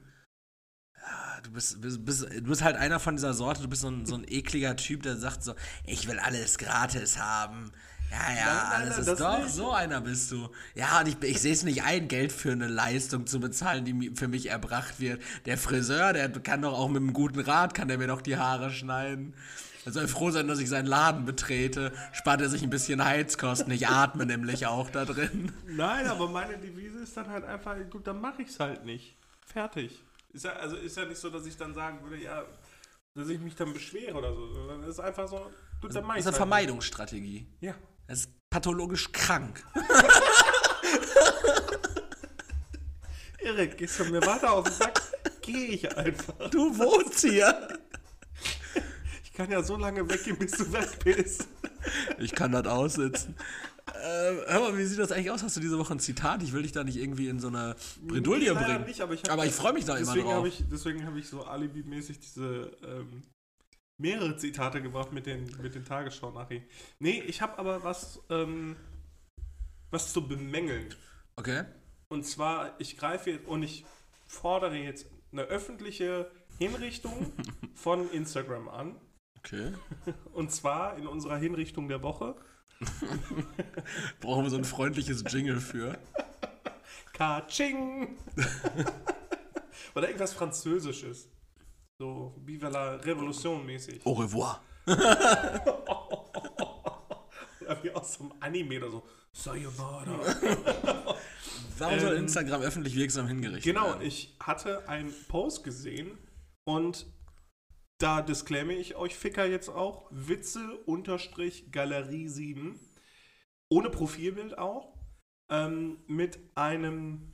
Du bist, bist, bist, du bist halt einer von dieser Sorte, du bist so ein, so ein ekliger Typ, der sagt so, ich will alles gratis haben. Ja, ja, Nein, nein, alles nein, ist doch, nicht. so einer bist du. Ja, und ich, ich sehe es nicht ein, Geld für eine Leistung zu bezahlen, die für mich erbracht wird. Der Friseur, der kann doch auch mit einem guten Rat, kann der mir doch die Haare schneiden. Er soll froh sein, dass ich seinen Laden betrete. Spart er sich ein bisschen Heizkosten. Ich atme nämlich auch da drin. Nein, aber meine Devise ist dann halt einfach, gut, dann mache ich es halt nicht. Fertig. Ist ja, also ist ja nicht so, dass ich dann sagen würde, ja, dass ich mich dann beschwere oder so. Es ist einfach so, du, dann mach Das ist eine halt Vermeidungsstrategie. nicht. Ja. Das ist pathologisch krank. Erik, gehst du mir weiter auf den Sack, gehe ich einfach. Du wohnst hier. Ich kann ja so lange weggehen, bis du weg bist. Ich kann das aussitzen. Ähm, hör mal, wie sieht das eigentlich aus? Hast du diese Woche ein Zitat? Ich will dich da nicht irgendwie in so eine Bredouille Nee, bringen. Nicht, aber ich, aber ich freue mich da immer drauf. Hab ich, deswegen habe ich so alibimäßig diese ähm, mehrere Zitate gebracht mit den, mit den Tagesschau-Nachrichten. Nee, ich habe aber was, ähm, was zu bemängeln. Okay. Und zwar, ich greife jetzt und ich fordere jetzt eine öffentliche Hinrichtung von Instagram an. Okay. Und zwar in unserer Hinrichtung der Woche. Brauchen wir so ein freundliches Jingle für. Kaching! Oder irgendwas Französisches. So, Viva la Revolution mäßig. Au revoir. Oder wie aus so einem Anime oder so. Sayonara. Warum soll Ähm, Instagram öffentlich wirksam hingerichtet genau, werden? ich hatte einen Post gesehen und da disclaime ich euch Ficker jetzt auch. Witze unterstrich Galerie 7. Ohne Profilbild auch. Ähm, mit einem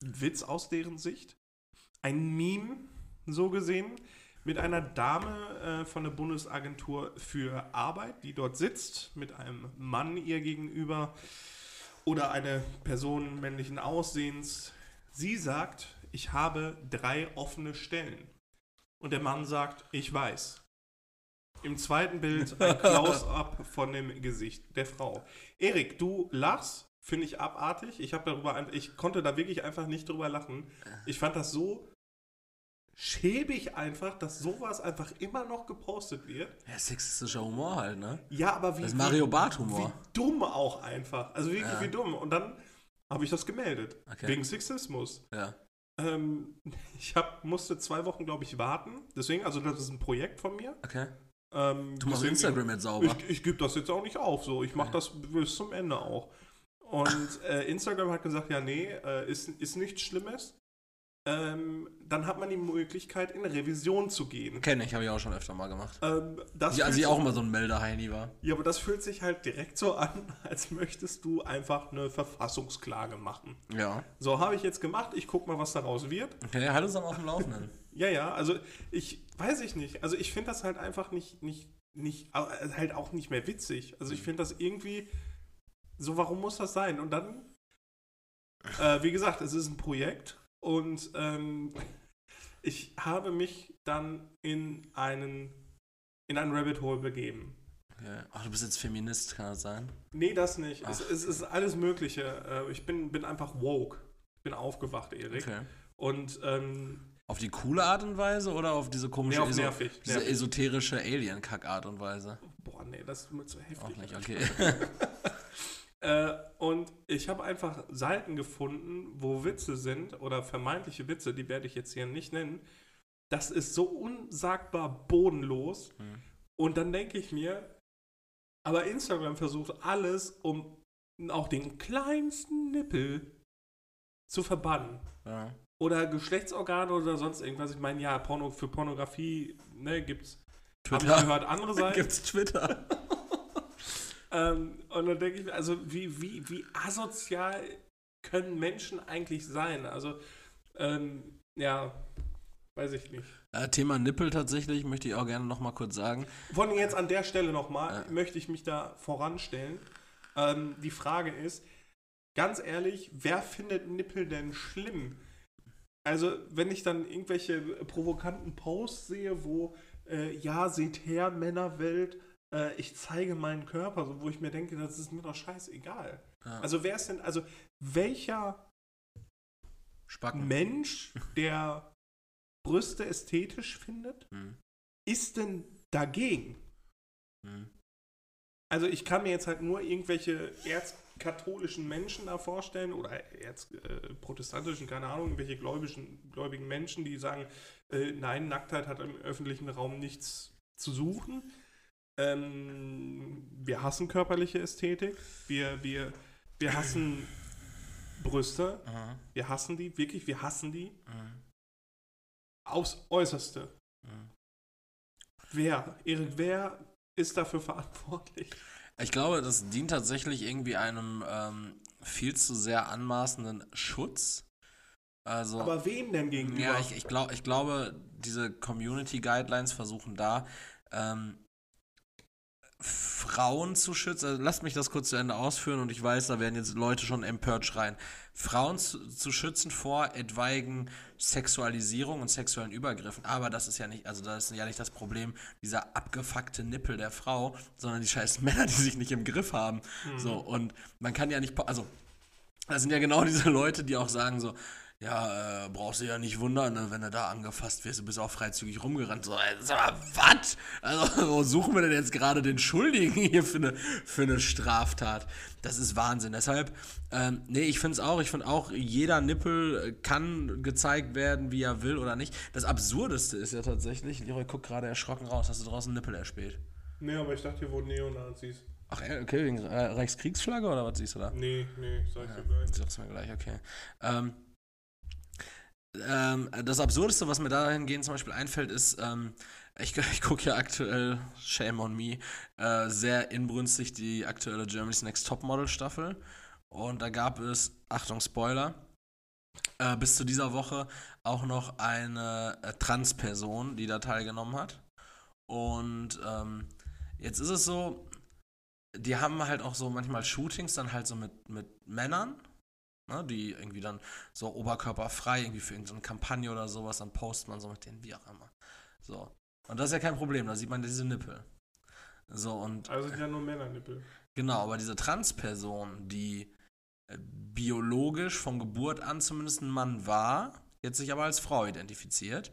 Witz aus deren Sicht. Ein Meme, so gesehen. Mit einer Dame äh, von der Bundesagentur für Arbeit, die dort sitzt, mit einem Mann ihr gegenüber oder eine Person männlichen Aussehens. Sie sagt, ich habe drei offene Stellen. Und der Mann sagt, ich weiß. Im zweiten Bild ein Close-up von dem Gesicht der Frau. Erik, du lachst, finde ich abartig. Ich habe darüber, ich konnte da wirklich einfach nicht drüber lachen. Ich fand das so schäbig einfach, dass sowas einfach immer noch gepostet wird. Ja, sexistischer Humor halt, ne? Ja, aber wie, Das ist Mario wie, Barth-Humor. wie dumm auch einfach. Also wirklich Ja. wie dumm. Und dann habe ich das gemeldet. Okay. Wegen Sexismus. Ja. Ähm, ich hab, musste zwei Wochen, glaube ich, warten. Deswegen, also das ist ein Projekt von mir. Okay. Ähm, Du machst Instagram jetzt sauber. Ich, ich gebe das jetzt auch nicht auf. So. Ich mache das bis zum Ende auch. Und äh, Instagram hat gesagt, ja, nee, äh, ist, ist nichts Schlimmes. Ähm, dann hat man die Möglichkeit, in Revision zu gehen. Kenne ich, habe ich auch schon öfter mal gemacht. Ähm, das Ja, als ich auch immer so ein Meldeheini war. Ja, aber das fühlt sich halt direkt so an, als möchtest du einfach eine Verfassungsklage machen. Ja. So habe ich jetzt gemacht. Ich guck mal, was daraus wird. Okay, halt uns am auf dem Laufenden. Ja, ja, also ich weiß ich nicht. Also ich finde das halt einfach nicht, nicht, nicht, äh, halt auch nicht mehr witzig. Also ich finde das irgendwie so, warum muss das sein? Und dann, äh, wie gesagt, es ist ein Projekt und ähm, ich habe mich dann in einen, in einen Rabbit Hole begeben. Okay. Ach, du bist jetzt Feminist, kann das sein? Nee, das nicht. Es, es ist alles Mögliche. Äh, Ich bin, bin einfach woke. Ich bin aufgewacht, Erik. Okay. Und ähm, Auf die coole Art und Weise oder auf diese komische, Nee, auf nervig, diese nervig. esoterische Alien-Kack-Art und Weise? boah, nee, das ist mir zu heftig. Auch nicht, okay. Äh, und ich habe einfach Seiten gefunden, wo Witze sind oder vermeintliche Witze, die werde ich jetzt hier nicht nennen. Das ist so unsagbar bodenlos. Hm. Und dann denke ich mir, aber Instagram versucht alles, um auch den kleinsten Nippel zu verbannen. ja. Oder Geschlechtsorgane oder sonst irgendwas. Ich meine, ja, Porno, für Pornografie ne, gibt's. Habe ich gehört, andere Seiten. Gibt's Twitter? Ähm, und dann denke ich mir, also wie, wie, wie asozial können Menschen eigentlich sein? Also, ähm, ja, weiß ich nicht. Äh, Thema Nippel tatsächlich möchte ich auch gerne noch mal kurz sagen. Vor allem jetzt an der Stelle nochmal, möchte ich mich da voranstellen. Ähm, die Frage ist, ganz ehrlich, wer findet Nippel denn schlimm? Also, wenn ich dann irgendwelche provokanten Posts sehe, wo, äh, ja, seht her, Männerwelt, äh, ich zeige meinen Körper, so, wo ich mir denke, das ist mir doch scheißegal. Ja. Also, wer ist denn, also, welcher Spacken. Mensch, der Brüste ästhetisch findet, Hm. ist denn dagegen? Hm. Also ich kann mir jetzt halt nur irgendwelche erzkatholischen Menschen da vorstellen oder erzprotestantischen, keine Ahnung, irgendwelche gläubigen, gläubigen Menschen, die sagen, äh, nein, Nacktheit hat im öffentlichen Raum nichts zu suchen. Ähm, wir hassen körperliche Ästhetik, wir, wir, wir hassen Brüste, Aha. wir hassen die, wirklich, wir hassen die Aha. aufs Äußerste. Mhm. Wer, Erik, wer ist dafür verantwortlich? Ich glaube, das dient tatsächlich irgendwie einem ähm, viel zu sehr anmaßenden Schutz. Also, Aber wem denn gegenüber? ja, ich, ich, glaub, ich glaube, diese Community Guidelines versuchen da, ähm, Frauen zu schützen. Also, lasst mich das kurz zu Ende ausführen und ich weiß, da werden jetzt Leute schon empört schreien. Frauen zu, zu schützen vor etwaigen Sexualisierung und sexuellen Übergriffen. Aber das ist ja nicht, also das ist ja nicht das Problem, dieser abgefuckte Nippel der Frau, sondern die scheiß Männer, die sich nicht im Griff haben. So, und man kann ja nicht, also das sind ja genau diese Leute, die auch sagen so, ja, äh, brauchst du ja nicht wundern, ne, wenn du da angefasst wirst, du bist auch freizügig rumgerannt. So, ey, sag mal, was? Also, wo suchen wir denn jetzt gerade den Schuldigen hier für eine, für eine Straftat? Das ist Wahnsinn. Deshalb, ähm, nee, ich finde es auch, ich finde auch, jeder Nippel äh, kann gezeigt werden, wie er will oder nicht. Das Absurdeste ist ja tatsächlich, Leroy guckt gerade erschrocken raus, hast du draußen Nippel erspäht? Nee, aber ich dachte, hier wurden Neonazis. Ach, äh, okay, wegen äh, Reichskriegsflagge oder was siehst du da? Nee, nee, sag ich Ja, dir gleich. sag's mir gleich, okay. Ähm, ähm, das Absurdeste, was mir dahingehend zum Beispiel einfällt, ist, ähm, ich, ich gucke ja aktuell, shame on me, äh, sehr inbrünstig die aktuelle Germany's Next Topmodel Staffel. Und da gab es, Achtung, Spoiler, äh, bis zu dieser Woche auch noch eine äh, Transperson, die da teilgenommen hat. Und ähm, jetzt ist es so, die haben halt auch so manchmal Shootings dann halt so mit, mit Männern, ne, die irgendwie dann so oberkörperfrei irgendwie für irgendeine Kampagne oder sowas, dann postet man so mit denen, wie auch immer. So. Und das ist ja kein Problem, da sieht man diese Nippel. So, und Also sind ja nur Männernippel. Genau, aber diese Transperson, die äh, biologisch von Geburt an zumindest ein Mann war, jetzt sich aber als Frau identifiziert.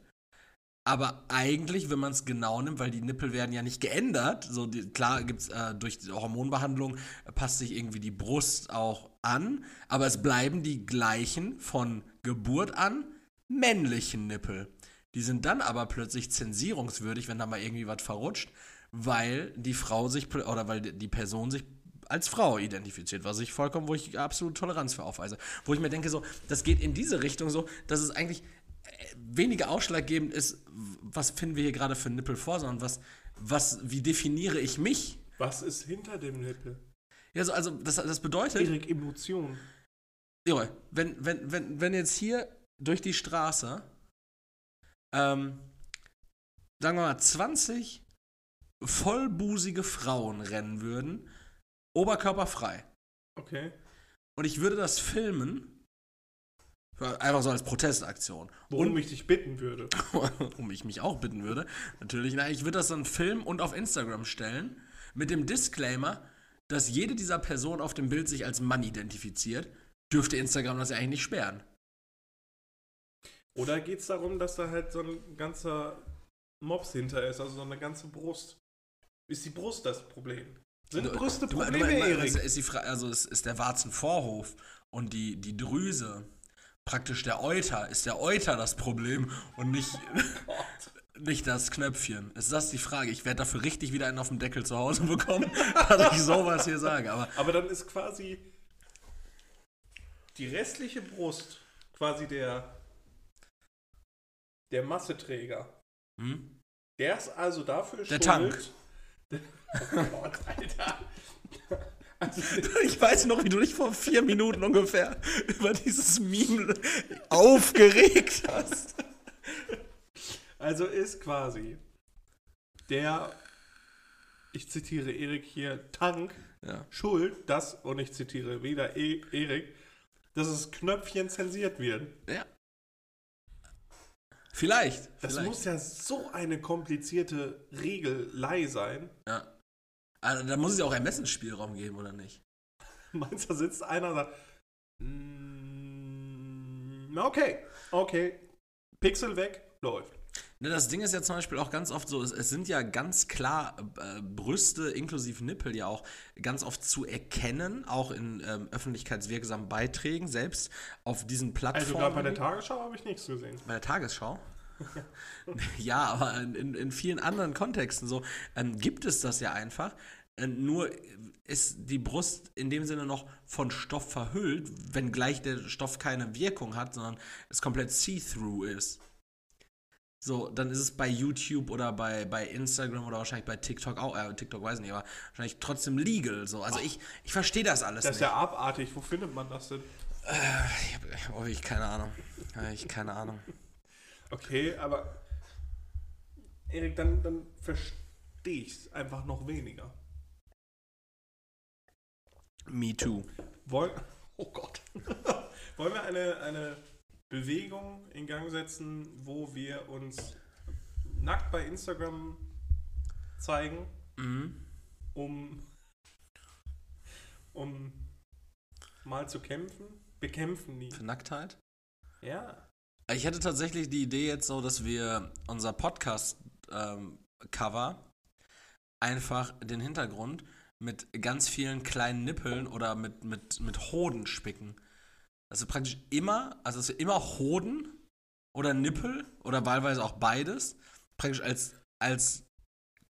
Aber eigentlich, wenn man es genau nimmt, weil die Nippel werden ja nicht geändert, so die, klar gibt es äh, durch die Hormonbehandlung äh, passt sich irgendwie die Brust auch an, aber es bleiben die gleichen von Geburt an männlichen Nippel. Die sind dann aber plötzlich zensierungswürdig, wenn da mal irgendwie was verrutscht, weil die Frau sich oder weil die- Person sich als Frau identifiziert, was ich vollkommen, wo ich absolut Toleranz für aufweise. Wo ich mir denke, so, das geht in diese Richtung so, dass es eigentlich weniger ausschlaggebend ist, was finden wir hier gerade für einen Nippel vor, sondern was, was, wie definiere ich mich? Was ist hinter dem Nippel? Ja, so, also das, das bedeutet, Erik, Emotion. Junge, wenn, wenn, wenn, wenn jetzt hier durch die Straße, ähm, sagen wir mal, 20 vollbusige Frauen rennen würden, oberkörperfrei, Okay. und ich würde das filmen, einfach so als Protestaktion, Worum und ich dich bitten würde. um ich mich auch bitten würde, natürlich, na, ich würde das dann filmen und auf Instagram stellen, mit dem Disclaimer, dass jede dieser Personen auf dem Bild sich als Mann identifiziert, dürfte Instagram das ja eigentlich nicht sperren. Oder geht es darum, dass da halt so ein ganzer Mops hinter ist, also so eine ganze Brust? Ist die Brust das Problem? Sind Du- Brüste du- du- Probleme, du- Erik? Ist die Fra also es ist der Warzenvorhof und die, die Drüse, praktisch der Euter, ist der Euter das Problem und nicht, nicht das Knöpfchen. Ist das die Frage? Ich werde dafür richtig wieder einen auf dem Deckel zu Hause bekommen, dass ich sowas hier sage. Aber Aber dann ist quasi die restliche Brust quasi der, der Masseträger. hm? Der ist also dafür Der schuld. Tank. Oh Gott, Alter. Also, ich weiß noch, wie du dich vor vier Minuten ungefähr über dieses Meme aufgeregt hast. Also ist quasi der, ich zitiere Erik hier, Tank Ja. schuld, dass, und ich zitiere wieder e Erik, dass das Knöpfchen zensiert wird. Ja. Vielleicht. Das vielleicht. muss ja so eine komplizierte Regelei sein. Ja. Also, da muss es ja auch Ermessensspielraum geben, oder nicht? Meinst du, da sitzt einer und sagt, "Mm, okay, okay, Pixel weg, läuft. Ne, das Ding ist ja zum Beispiel auch ganz oft so, es, es sind ja ganz klar äh, Brüste inklusive Nippel ja auch ganz oft zu erkennen, auch in ähm, öffentlichkeitswirksamen Beiträgen, selbst auf diesen Plattformen. Also gerade bei der Tagesschau habe ich nichts gesehen. Bei der Tagesschau? ja, aber in, in, in vielen anderen Kontexten so ähm, gibt es das ja einfach. Äh, nur ist die Brust in dem Sinne noch von Stoff verhüllt, wenngleich der Stoff keine Wirkung hat, sondern es komplett see-through ist. So, dann ist es bei YouTube oder bei, bei Instagram oder wahrscheinlich bei TikTok auch, äh, TikTok weiß ich nicht, aber wahrscheinlich trotzdem legal. So. Also ich, ich verstehe das alles Das ist nicht. ja abartig. Wo findet man das denn? ich habe oh, ich keine Ahnung. Ich keine Ahnung. Okay, aber Erik, dann, dann verstehe ich es einfach noch weniger. Me too. Woll oh Gott. Wollen wir eine, eine Bewegung in Gang setzen, wo wir uns nackt bei Instagram zeigen, Mhm. um, um mal zu kämpfen? Bekämpfen nie. Für Nacktheit? Ja. Ich hätte tatsächlich die Idee jetzt so, dass wir unser Podcast-Cover einfach den Hintergrund mit ganz vielen kleinen Nippeln oder mit, mit, mit Hoden spicken. Also praktisch immer, also dass wir immer Hoden oder Nippel oder wahlweise auch beides praktisch als, als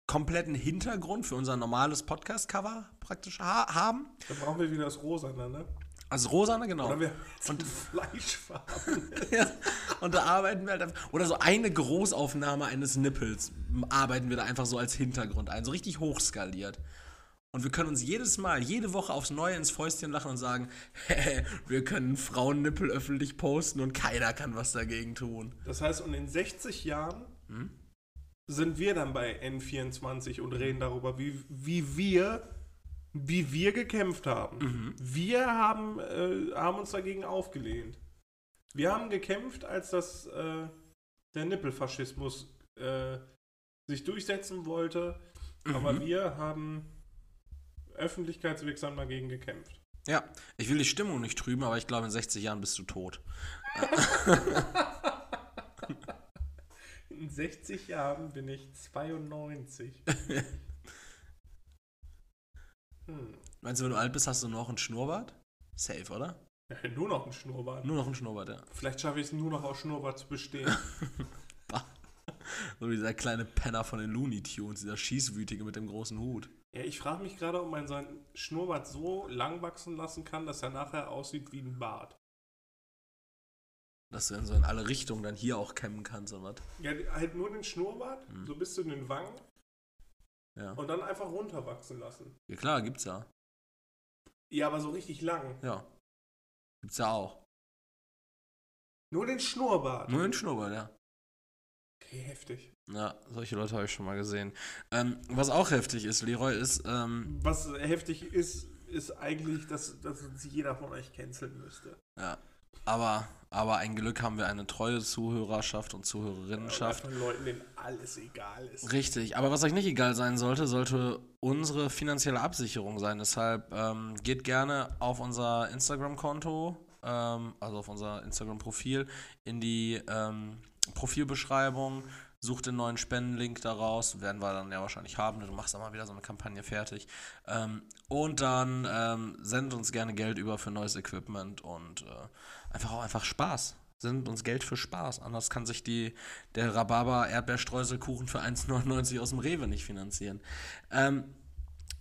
kompletten Hintergrund für unser normales Podcast-Cover praktisch ha haben. Da brauchen wir wieder das Rosane, ne? Also rosane, genau. Oder wir Und- und Fleischfarben. Ja, und da arbeiten wir halt einfach. Oder so eine Großaufnahme eines Nippels arbeiten wir da einfach so als Hintergrund ein. So richtig hochskaliert. Und wir können uns jedes Mal, jede Woche aufs Neue ins Fäustchen lachen und sagen, wir können Frauennippel öffentlich posten und keiner kann was dagegen tun. Das heißt, und in 60 Jahren Hm? sind wir dann bei N24 und reden darüber, wie, wie wir wie wir gekämpft haben. Mhm. Wir haben, äh, haben uns dagegen aufgelehnt. Wir haben gekämpft, als das äh, der Nippelfaschismus äh, sich durchsetzen wollte, aber Mhm. wir haben öffentlichkeitswirksam dagegen gekämpft. Ja, ich will die Stimmung nicht trüben, aber ich glaube, in 60 Jahren bist du tot. In 60 Jahren bin ich 92. hm. Meinst du, wenn du alt bist, hast du noch einen Schnurrbart? Safe, oder? Ja, nur noch ein Schnurrbart. Nur noch einen Schnurrbart, ja. Vielleicht schaffe ich es nur noch aus Schnurrbart zu bestehen. So wie dieser kleine Penner von den Looney Tunes, dieser Schießwütige mit dem großen Hut. ja, ich frage mich gerade, ob man seinen Schnurrbart so lang wachsen lassen kann, dass er nachher aussieht wie ein Bart. Dass du dann so in alle Richtungen dann hier auch kämmen kannst und was. Ja, halt nur den Schnurrbart, Hm. so bis zu den Wangen Ja. und dann einfach runterwachsen lassen. ja, klar, gibt's ja. Ja, aber so richtig lang. Ja. Gibt's ja auch. Nur den Schnurrbart. Nur den Schnurrbart, ja. Okay, heftig. Ja, solche Leute habe ich schon mal gesehen. Ähm, was auch heftig ist, Leroy, ist, ähm, Was heftig ist, ist eigentlich, dass, dass uns jeder von euch canceln müsste. ja, aber, aber ein Glück haben wir eine treue Zuhörerschaft und Zuhörerinnenschaft. Von Leuten, denen alles egal ist. Richtig, aber was euch nicht egal sein sollte, sollte unsere finanzielle Absicherung sein. Deshalb ähm, geht gerne auf unser Instagram-Konto, ähm, also auf unser Instagram-Profil, in die ähm, Profilbeschreibung, sucht den neuen Spendenlink daraus, werden wir dann ja wahrscheinlich haben, du machst dann mal wieder so eine Kampagne fertig. Ähm, und dann ähm, sendet uns gerne Geld über für neues Equipment und äh, einfach auch einfach Spaß. Sendet uns Geld für Spaß. Anders kann sich die, der Rhabarber-Erdbeerstreuselkuchen für 1,99 aus dem Rewe nicht finanzieren. Ähm,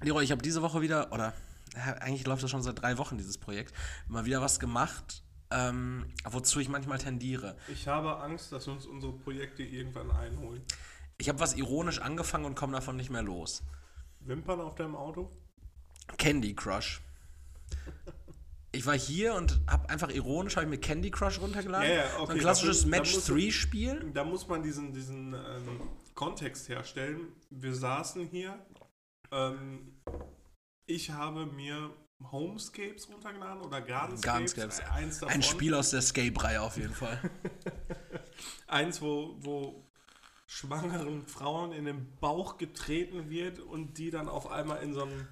Leroy, ich habe diese Woche wieder, oder ja, eigentlich läuft das schon seit drei Wochen, dieses Projekt, mal wieder was gemacht, ähm, wozu ich manchmal tendiere. Ich habe Angst, dass uns unsere Projekte irgendwann einholen. Ich habe was ironisch angefangen und komme davon nicht mehr los. Wimpern auf deinem Auto? Candy Crush. ich war hier und habe einfach ironisch hab ich mir Candy Crush runtergeladen. Ja, ja, so okay, ein klassisches da Match musst 3 Spiel. Da muss man diesen, diesen ähm, Kontext herstellen. Wir saßen hier. Ähm, ich habe mir Homescapes runtergeladen oder Gardenscapes. Gardenscapes. Eins davon. Ein Spiel aus der Scape-Reihe auf jeden Fall. Eins, wo, wo schwangeren Frauen in den Bauch getreten wird und die dann auf einmal in so einem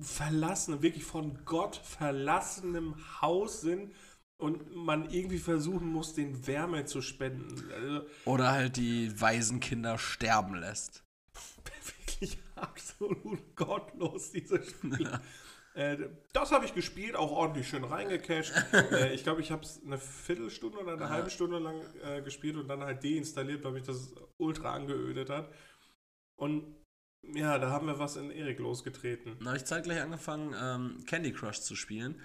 verlassenen, wirklich von Gott verlassenem Haus sind und man irgendwie versuchen muss, den Wärme zu spenden. Also Oder halt die Waisenkinder sterben lässt. Wirklich absolut gottlos, diese Spiele. Äh, das habe ich gespielt, auch ordentlich schön reingecached. äh, ich glaube, ich habe es eine Viertelstunde oder eine halbe Stunde lang äh, gespielt und dann halt deinstalliert, weil mich das ultra angeödet hat. Und ja, da haben wir was in Erik losgetreten. Dann habe ich zeitgleich angefangen, ähm, Candy Crush zu spielen.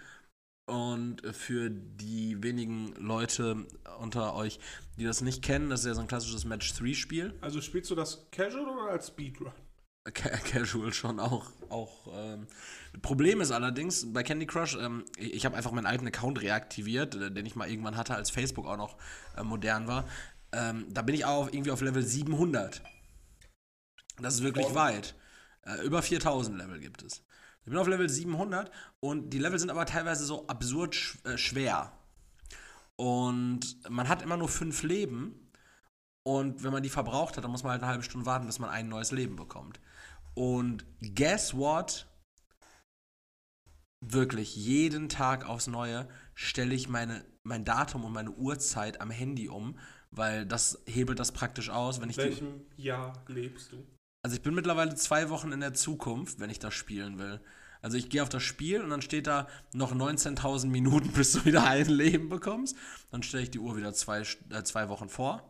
Und für die wenigen Leute unter euch, die das nicht kennen, das ist ja so ein klassisches Match-3-Spiel. Also spielst du das casual oder als Speedrun? Ca Casual schon auch. auch ähm. Problem ist allerdings, bei Candy Crush, ähm, ich, ich habe einfach meinen alten Account reaktiviert, äh, den ich mal irgendwann hatte, als Facebook auch noch äh, modern war. Ähm, da bin ich auch irgendwie auf Level 700. Das ist wirklich Von? weit. Äh, über 4000 Level gibt es. Ich bin auf Level 700 und die Level sind aber teilweise so absurd sch äh, schwer. Und man hat immer nur fünf Leben. Und wenn man die verbraucht hat, dann muss man halt eine halbe Stunde warten, bis man ein neues Leben bekommt. Und guess what? Wirklich, jeden Tag aufs Neue stelle ich meine, mein Datum und meine Uhrzeit am Handy um, weil das hebelt das praktisch aus, wenn ich welchem Jahr lebst du? Also ich bin mittlerweile zwei Wochen in der Zukunft, wenn ich das spielen will. Also ich gehe auf das Spiel und dann steht da noch 19.000 Minuten, bis du wieder ein Leben bekommst. Dann stelle ich die Uhr wieder zwei, äh, zwei Wochen vor.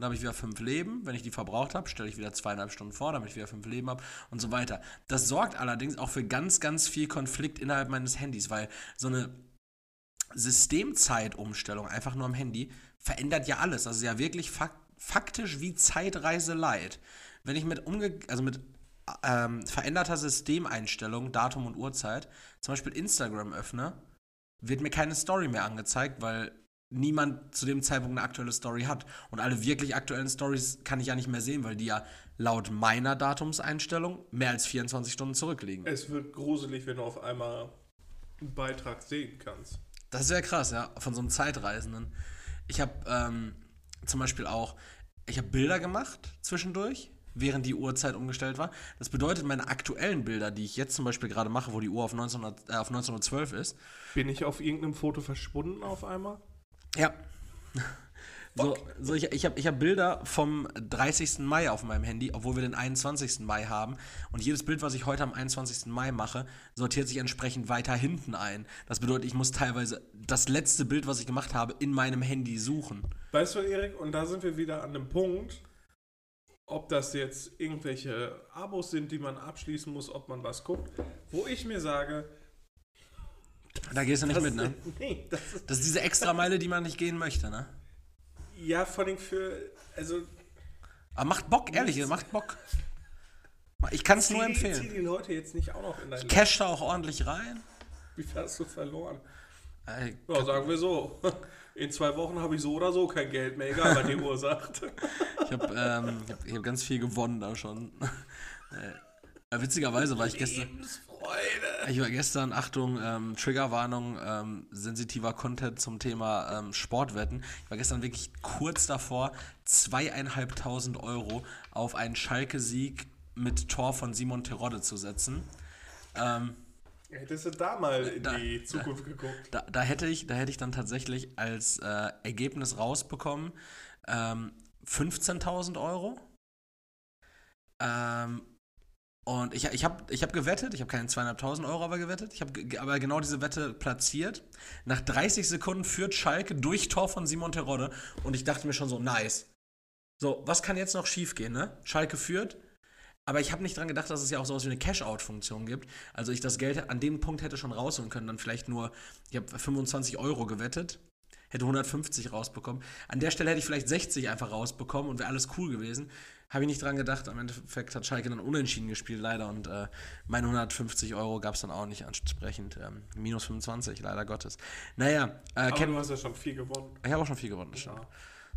Dann habe ich wieder fünf Leben. Wenn ich die verbraucht habe, stelle ich wieder zweieinhalb Stunden vor, damit ich wieder fünf Leben habe und so weiter. Das sorgt allerdings auch für ganz, ganz viel Konflikt innerhalb meines Handys, weil so eine Systemzeitumstellung einfach nur am Handy verändert ja alles. Also ja wirklich fak faktisch wie Zeitreise leid. Wenn ich mit umge also mit ähm, veränderter Systemeinstellung, Datum und Uhrzeit, zum Beispiel Instagram öffne, wird mir keine Story mehr angezeigt, weil niemand zu dem Zeitpunkt eine aktuelle Story hat. Und alle wirklich aktuellen Stories kann ich ja nicht mehr sehen, weil die ja laut meiner Datumseinstellung mehr als 24 Stunden zurückliegen. Es wird gruselig, wenn du auf einmal einen Beitrag sehen kannst. Das ist ja krass, ja, von so einem Zeitreisenden. Ich habe ähm, zum Beispiel auch, ich habe Bilder gemacht zwischendurch, während die Uhrzeit umgestellt war. Das bedeutet, meine aktuellen Bilder, die ich jetzt zum Beispiel gerade mache, wo die Uhr auf, 1900, äh, auf 1912 ist, Bin ich auf irgendeinem Foto verschwunden auf einmal? Ja. So, so ich ich habe ich hab Bilder vom 30. Mai auf meinem Handy, obwohl wir den 21. Mai haben. Und jedes Bild, was ich heute am 21. Mai mache, sortiert sich entsprechend weiter hinten ein. Das bedeutet, ich muss teilweise das letzte Bild, was ich gemacht habe, in meinem Handy suchen. Weißt du, Erik, und da sind wir wieder an dem Punkt, ob das jetzt irgendwelche Abos sind, die man abschließen muss, ob man was guckt, wo ich mir sage, Da gehst du nicht das, mit, ne? nee, das ist, Das ist diese extra Meile, die man nicht gehen möchte, ne? ja, vor allem für, also, Aber macht Bock, ehrlich, macht Bock. Ich kann es nur zieh, zieh empfehlen. die Leute jetzt nicht auch noch in dein Cash da auch ordentlich rein. Wie viel hast du verloren? Äh, Ja, sagen wir so. In zwei Wochen habe ich so oder so kein Geld mehr, egal was die Uhr sagt. Ich habe ähm, ich hab, ich hab ganz viel gewonnen da schon. äh, witzigerweise war ich gestern. Lebensfreude. Ich war gestern, Achtung, ähm, Triggerwarnung, ähm, sensitiver Content zum Thema ähm, Sportwetten. Ich war gestern wirklich kurz davor, zweieinhalbtausend Euro auf einen Schalke-Sieg mit Tor von Simon Terodde zu setzen. Ähm, Hättest du da mal in Da- die Zukunft geguckt. da, da, hätte ich, da hätte ich dann tatsächlich als äh, Ergebnis rausbekommen ähm, 15.000 Euro. Ähm, und ich, ich habe ich hab gewettet, ich habe keine 2.500 Euro aber gewettet, ich habe ge- aber genau diese Wette platziert. Nach 30 Sekunden führt Schalke durch Tor von Simon Terodde und ich dachte mir schon so, nice. So, was kann jetzt noch schiefgehen, ne? Schalke führt, aber ich habe nicht dran gedacht, dass es ja auch sowas wie eine Cash-Out-Funktion gibt. Also ich das Geld an dem Punkt hätte schon rausholen können, dann vielleicht nur, ich habe 25 Euro gewettet, hätte 150 rausbekommen. An der Stelle hätte ich vielleicht 60 einfach rausbekommen und wäre alles cool gewesen. Habe ich nicht dran gedacht. Am Endeffekt hat Schalke dann unentschieden gespielt, leider. Und äh, meine 150 Euro gab es dann auch nicht entsprechend. Ähm, minus 25, leider Gottes. Naja, äh, Aber du hast ja schon viel gewonnen. Ich habe auch schon viel gewonnen, das stimmt.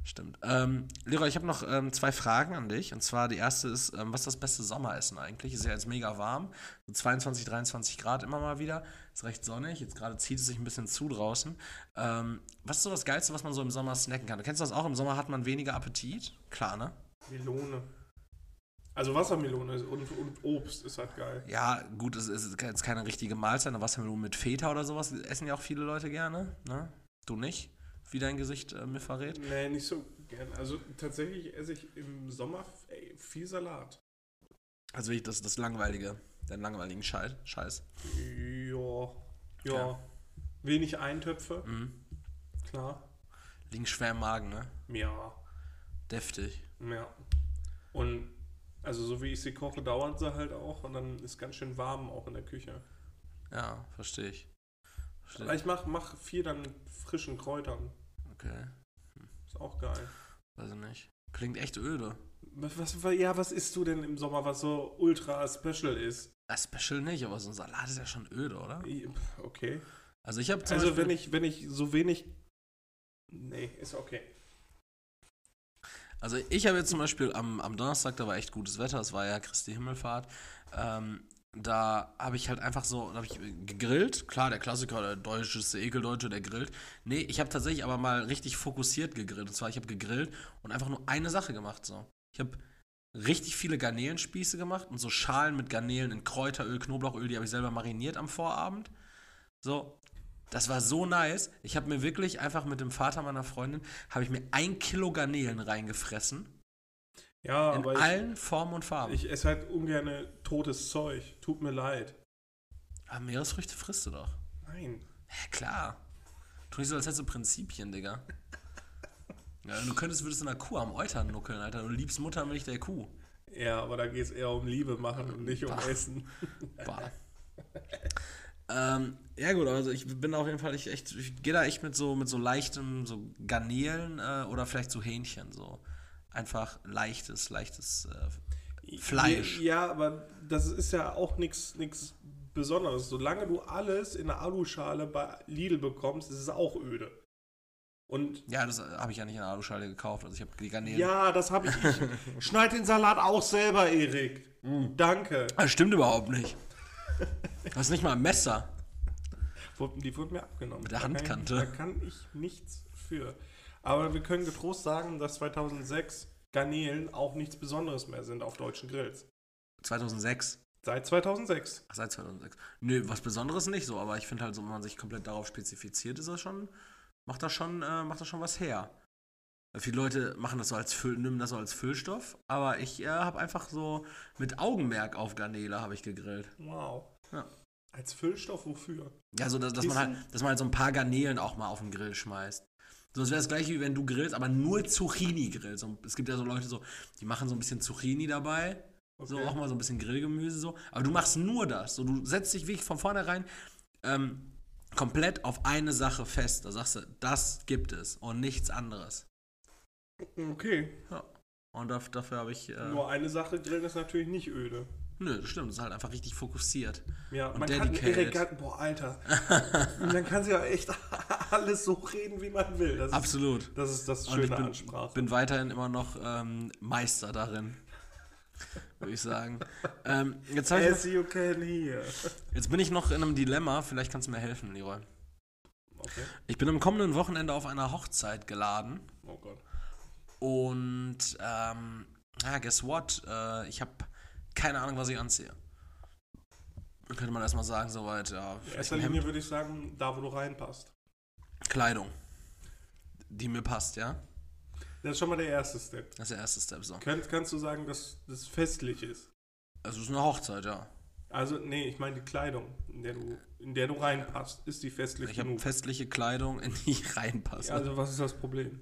Stimmt. Ähm, Leroy, ich habe noch ähm, zwei Fragen an dich. Und zwar die erste ist, ähm, was ist das beste Sommeressen eigentlich? Ist ja jetzt mega warm. So 22, 23 Grad immer mal wieder. Ist recht sonnig. Jetzt gerade zieht es sich ein bisschen zu draußen. Ähm, was ist so das Geilste, was man so im Sommer snacken kann? Du kennst das auch? Im Sommer hat man weniger Appetit. Klar, ne? Melone. Also Wassermelone und, und, Obst ist halt geil. Ja, gut, es ist jetzt keine richtige Mahlzeit. Eine Wassermelone mit Feta oder sowas essen ja auch viele Leute gerne. Ne? Du nicht? Wie dein Gesicht äh, mir verrät? Nee, nicht so gern. Also tatsächlich esse ich im Sommer ey, viel Salat. Also wirklich das, das Langweilige, den langweiligen Scheiß. Scheiß. Ja, ja. ja. Wenig Eintöpfe. Mhm. Klar. Liegen schwer im Magen, ne? Ja. Deftig. Ja. Und also so wie ich sie koche, dauert sie halt auch und dann ist ganz schön warm auch in der Küche. Ja, verstehe ich. Versteh ich. ich mache mach viel dann mit frischen Kräutern. Okay. Ist auch geil. Weiß ich nicht. Klingt echt öde. Was, was, ja, was isst du denn im Sommer, was so ultra special ist? Ja, special nicht, aber so ein Salat ist ja schon öde, oder? Okay. Also ich habe Also Beispiel wenn ich, wenn ich so wenig. Nee, ist okay. Also ich habe jetzt zum Beispiel am, am Donnerstag, da war echt gutes Wetter, es war ja Christi Himmelfahrt. Ähm, da habe ich halt einfach so, da habe ich gegrillt. Klar, der Klassiker, der deutsche, der Ekeldeutsche, der grillt. Nee, ich habe tatsächlich aber mal richtig fokussiert gegrillt. Und zwar, ich habe gegrillt und einfach nur eine Sache gemacht. So. Ich habe richtig viele Garnelenspieße gemacht und so Schalen mit Garnelen in Kräuteröl, Knoblauchöl, die habe ich selber mariniert am Vorabend. So, das war so nice. Ich habe mir wirklich einfach mit dem Vater meiner Freundin, habe ich mir ein Kilo Garnelen reingefressen. Ja, in allen ich, Formen und Farben. Ich esse halt ungern totes Zeug. Tut mir leid. Aber Meeresfrüchte frisst du doch. Nein. Ja, klar. Tu nicht so, als hättest du Prinzipien, Digga. ja, du könntest, würdest du einer Kuh am Eutern nuckeln, Alter. Du liebst Muttermilch der Kuh. Ja, aber da geht es eher um Liebe machen und nicht um bah. Essen. Bah. Ähm, ja gut, also ich bin auf jeden Fall ich echt, ich gehe da echt mit so mit so leichtem so Garnelen äh, oder vielleicht so Hähnchen so einfach leichtes leichtes äh, Fleisch. Ja, aber das ist ja auch nichts Besonderes. Solange du alles in der Aluschale bei Lidl bekommst, ist es auch öde. Und ja, das habe ich ja nicht in der Aluschale gekauft. Also ich habe die Garnelen. Ja, das habe ich. ich schneid den Salat auch selber, Erik. Mm. Danke. Das stimmt überhaupt nicht. Du hast nicht mal ein Messer. Die wurden mir abgenommen. Mit der Handkante. Da kann, ich nichts für. Aber wir können getrost sagen, dass 2006 Garnelen auch nichts Besonderes mehr sind auf deutschen Grills. 2006? Seit 2006. Ach, seit 2006. Nö, was Besonderes nicht so, aber ich finde halt so, wenn man sich komplett darauf spezifiziert, ist das schon, macht das schon, äh, macht das schon was her. Viele Leute machen das so als Füll, nehmen das so als Füllstoff, aber ich äh, habe einfach so mit Augenmerk auf Garnele habe ich gegrillt. Wow. Ja. Als Füllstoff wofür? Ja, so dass, dass man halt, dass man halt so ein paar Garnelen auch mal auf den Grill schmeißt. So, das wäre das gleiche wie wenn du grillst, aber nur Zucchini grillst. Und es gibt ja so Leute so, die machen so ein bisschen Zucchini dabei. Okay. So auch mal so ein bisschen Grillgemüse so. Aber du machst nur das. So, du setzt dich wirklich von vornherein ähm, komplett auf eine Sache fest. Da sagst du, das gibt es und nichts anderes. Okay. Ja. Und dafür habe ich. Äh, Nur eine Sache grillen ist natürlich nicht öde. Nö, das stimmt. Das ist halt einfach richtig fokussiert. Ja, und man dedicated. kann Erik, boah, Alter. man kann sich ja echt alles so reden, wie man will. Das Absolut. Ist, das ist das schöne und ich bin, weiterhin immer noch ähm, Meister darin. Würde ich sagen. ähm, jetzt As ich, you can hear. Jetzt bin ich noch in einem Dilemma. Vielleicht kannst du mir helfen, Leroy. Okay. Ich bin am kommenden Wochenende auf einer Hochzeit geladen. Oh Gott. Und ähm, ja, guess what? Äh, ich habe keine Ahnung, was ich anziehe. Könnte man erstmal sagen, soweit, ja. In erster Linie würde ich sagen, da wo du reinpasst. Kleidung. Die mir passt, ja? Das ist schon mal der erste Step. Das ist der erste Step, so. Könnt, kannst du sagen, dass das festlich ist? Also es ist eine Hochzeit, ja. Also, nee, ich meine die Kleidung, in der du, in der du reinpasst, ist die festlich Ich habe festliche Kleidung, in die ich reinpasse. Ja, also was ist das Problem?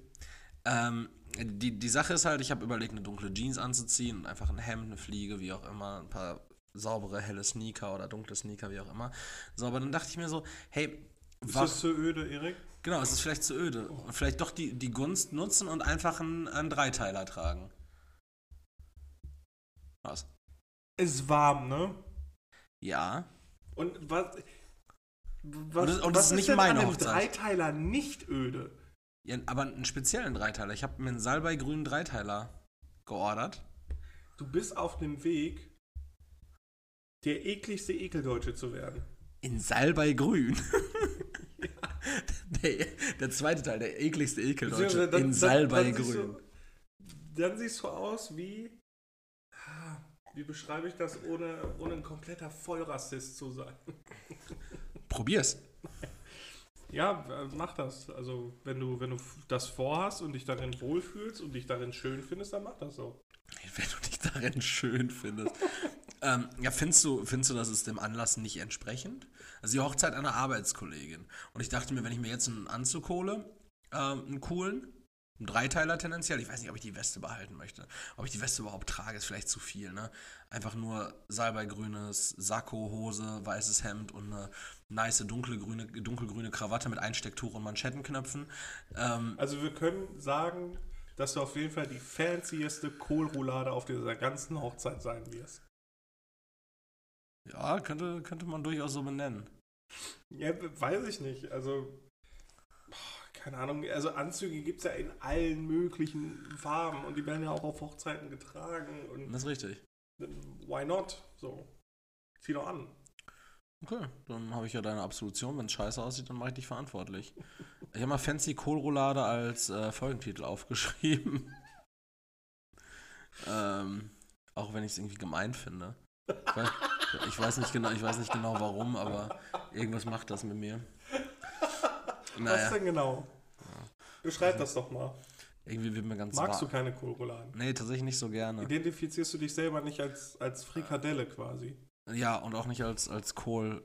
Ähm, die, die Sache ist halt, ich habe überlegt, eine dunkle Jeans anzuziehen und einfach ein Hemd, eine Fliege, wie auch immer, ein paar saubere, helle Sneaker oder dunkle Sneaker, wie auch immer. So, aber dann dachte ich mir so, hey, Ist Wa- das zu öde, Erik? Genau, es ist vielleicht zu öde. Und vielleicht doch die, die Gunst nutzen und einfach einen, einen Dreiteiler tragen. Was? Ist warm, ne? Ja. Und was. was Und es- und was es ist nicht denn meine an dem Hochzeit. Dreiteiler nicht öde? ja. Aber einen speziellen Dreiteiler. Ich habe mir einen Salbei-grünen Dreiteiler geordert. Du bist auf dem Weg, der ekligste Ekeldeutsche zu werden. In Salbei-grün. der, der zweite Teil, der ekligste Ekeldeutsche. Beziehungsweise dann- In Salbei-grün. Dann, siehst du- aus wie. ah, Wie beschreibe ich das, ohne, ohne ein kompletter Vollrassist zu sein? Probier's. Ja, mach das. Also, wenn du, wenn du das vorhast und dich darin wohlfühlst und dich darin schön findest, dann mach das so. Wenn du dich darin schön findest. Ähm, ja, findest du, findest du, dass es dem Anlass nicht entsprechend? Also die Hochzeit einer Arbeitskollegin. Und ich dachte mir, wenn ich mir jetzt einen Anzug hole, ähm, einen coolen, einen Dreiteiler tendenziell, ich weiß nicht, ob ich die Weste behalten möchte. Ob ich die Weste überhaupt trage, ist vielleicht zu viel, ne? Einfach nur salbeigrünes Sakko, Hose, weißes Hemd und eine nice dunkelgrüne, dunkelgrüne Krawatte mit Einstecktuch und Manschettenknöpfen. Ähm, Also, wir können sagen, dass du auf jeden Fall die fancieste Kohlroulade auf dieser ganzen Hochzeit sein wirst. Ja, könnte, könnte man durchaus so benennen. Ja, weiß ich nicht. Also, keine Ahnung. Also, Anzüge gibt es ja in allen möglichen Farben und die werden ja auch auf Hochzeiten getragen. Und Das ist richtig. why not? So, zieh doch an. Okay, dann habe ich ja deine Absolution. Wenn es scheiße aussieht, dann mache ich dich verantwortlich. Ich habe mal Fancy Kohlroulade als äh, Folgentitel aufgeschrieben. ähm, auch wenn ich es irgendwie gemein finde. Weiß, ich weiß nicht genau, ich weiß nicht genau warum, aber irgendwas macht das mit mir. Was Naja, denn genau? Beschreib das doch mal. irgendwie wird mir ganz Magst du keine Kohlrouladen? Nee, tatsächlich nicht so gerne. Identifizierst du dich selber nicht als, als Frikadelle quasi? Ja, und auch nicht als, als Kohl,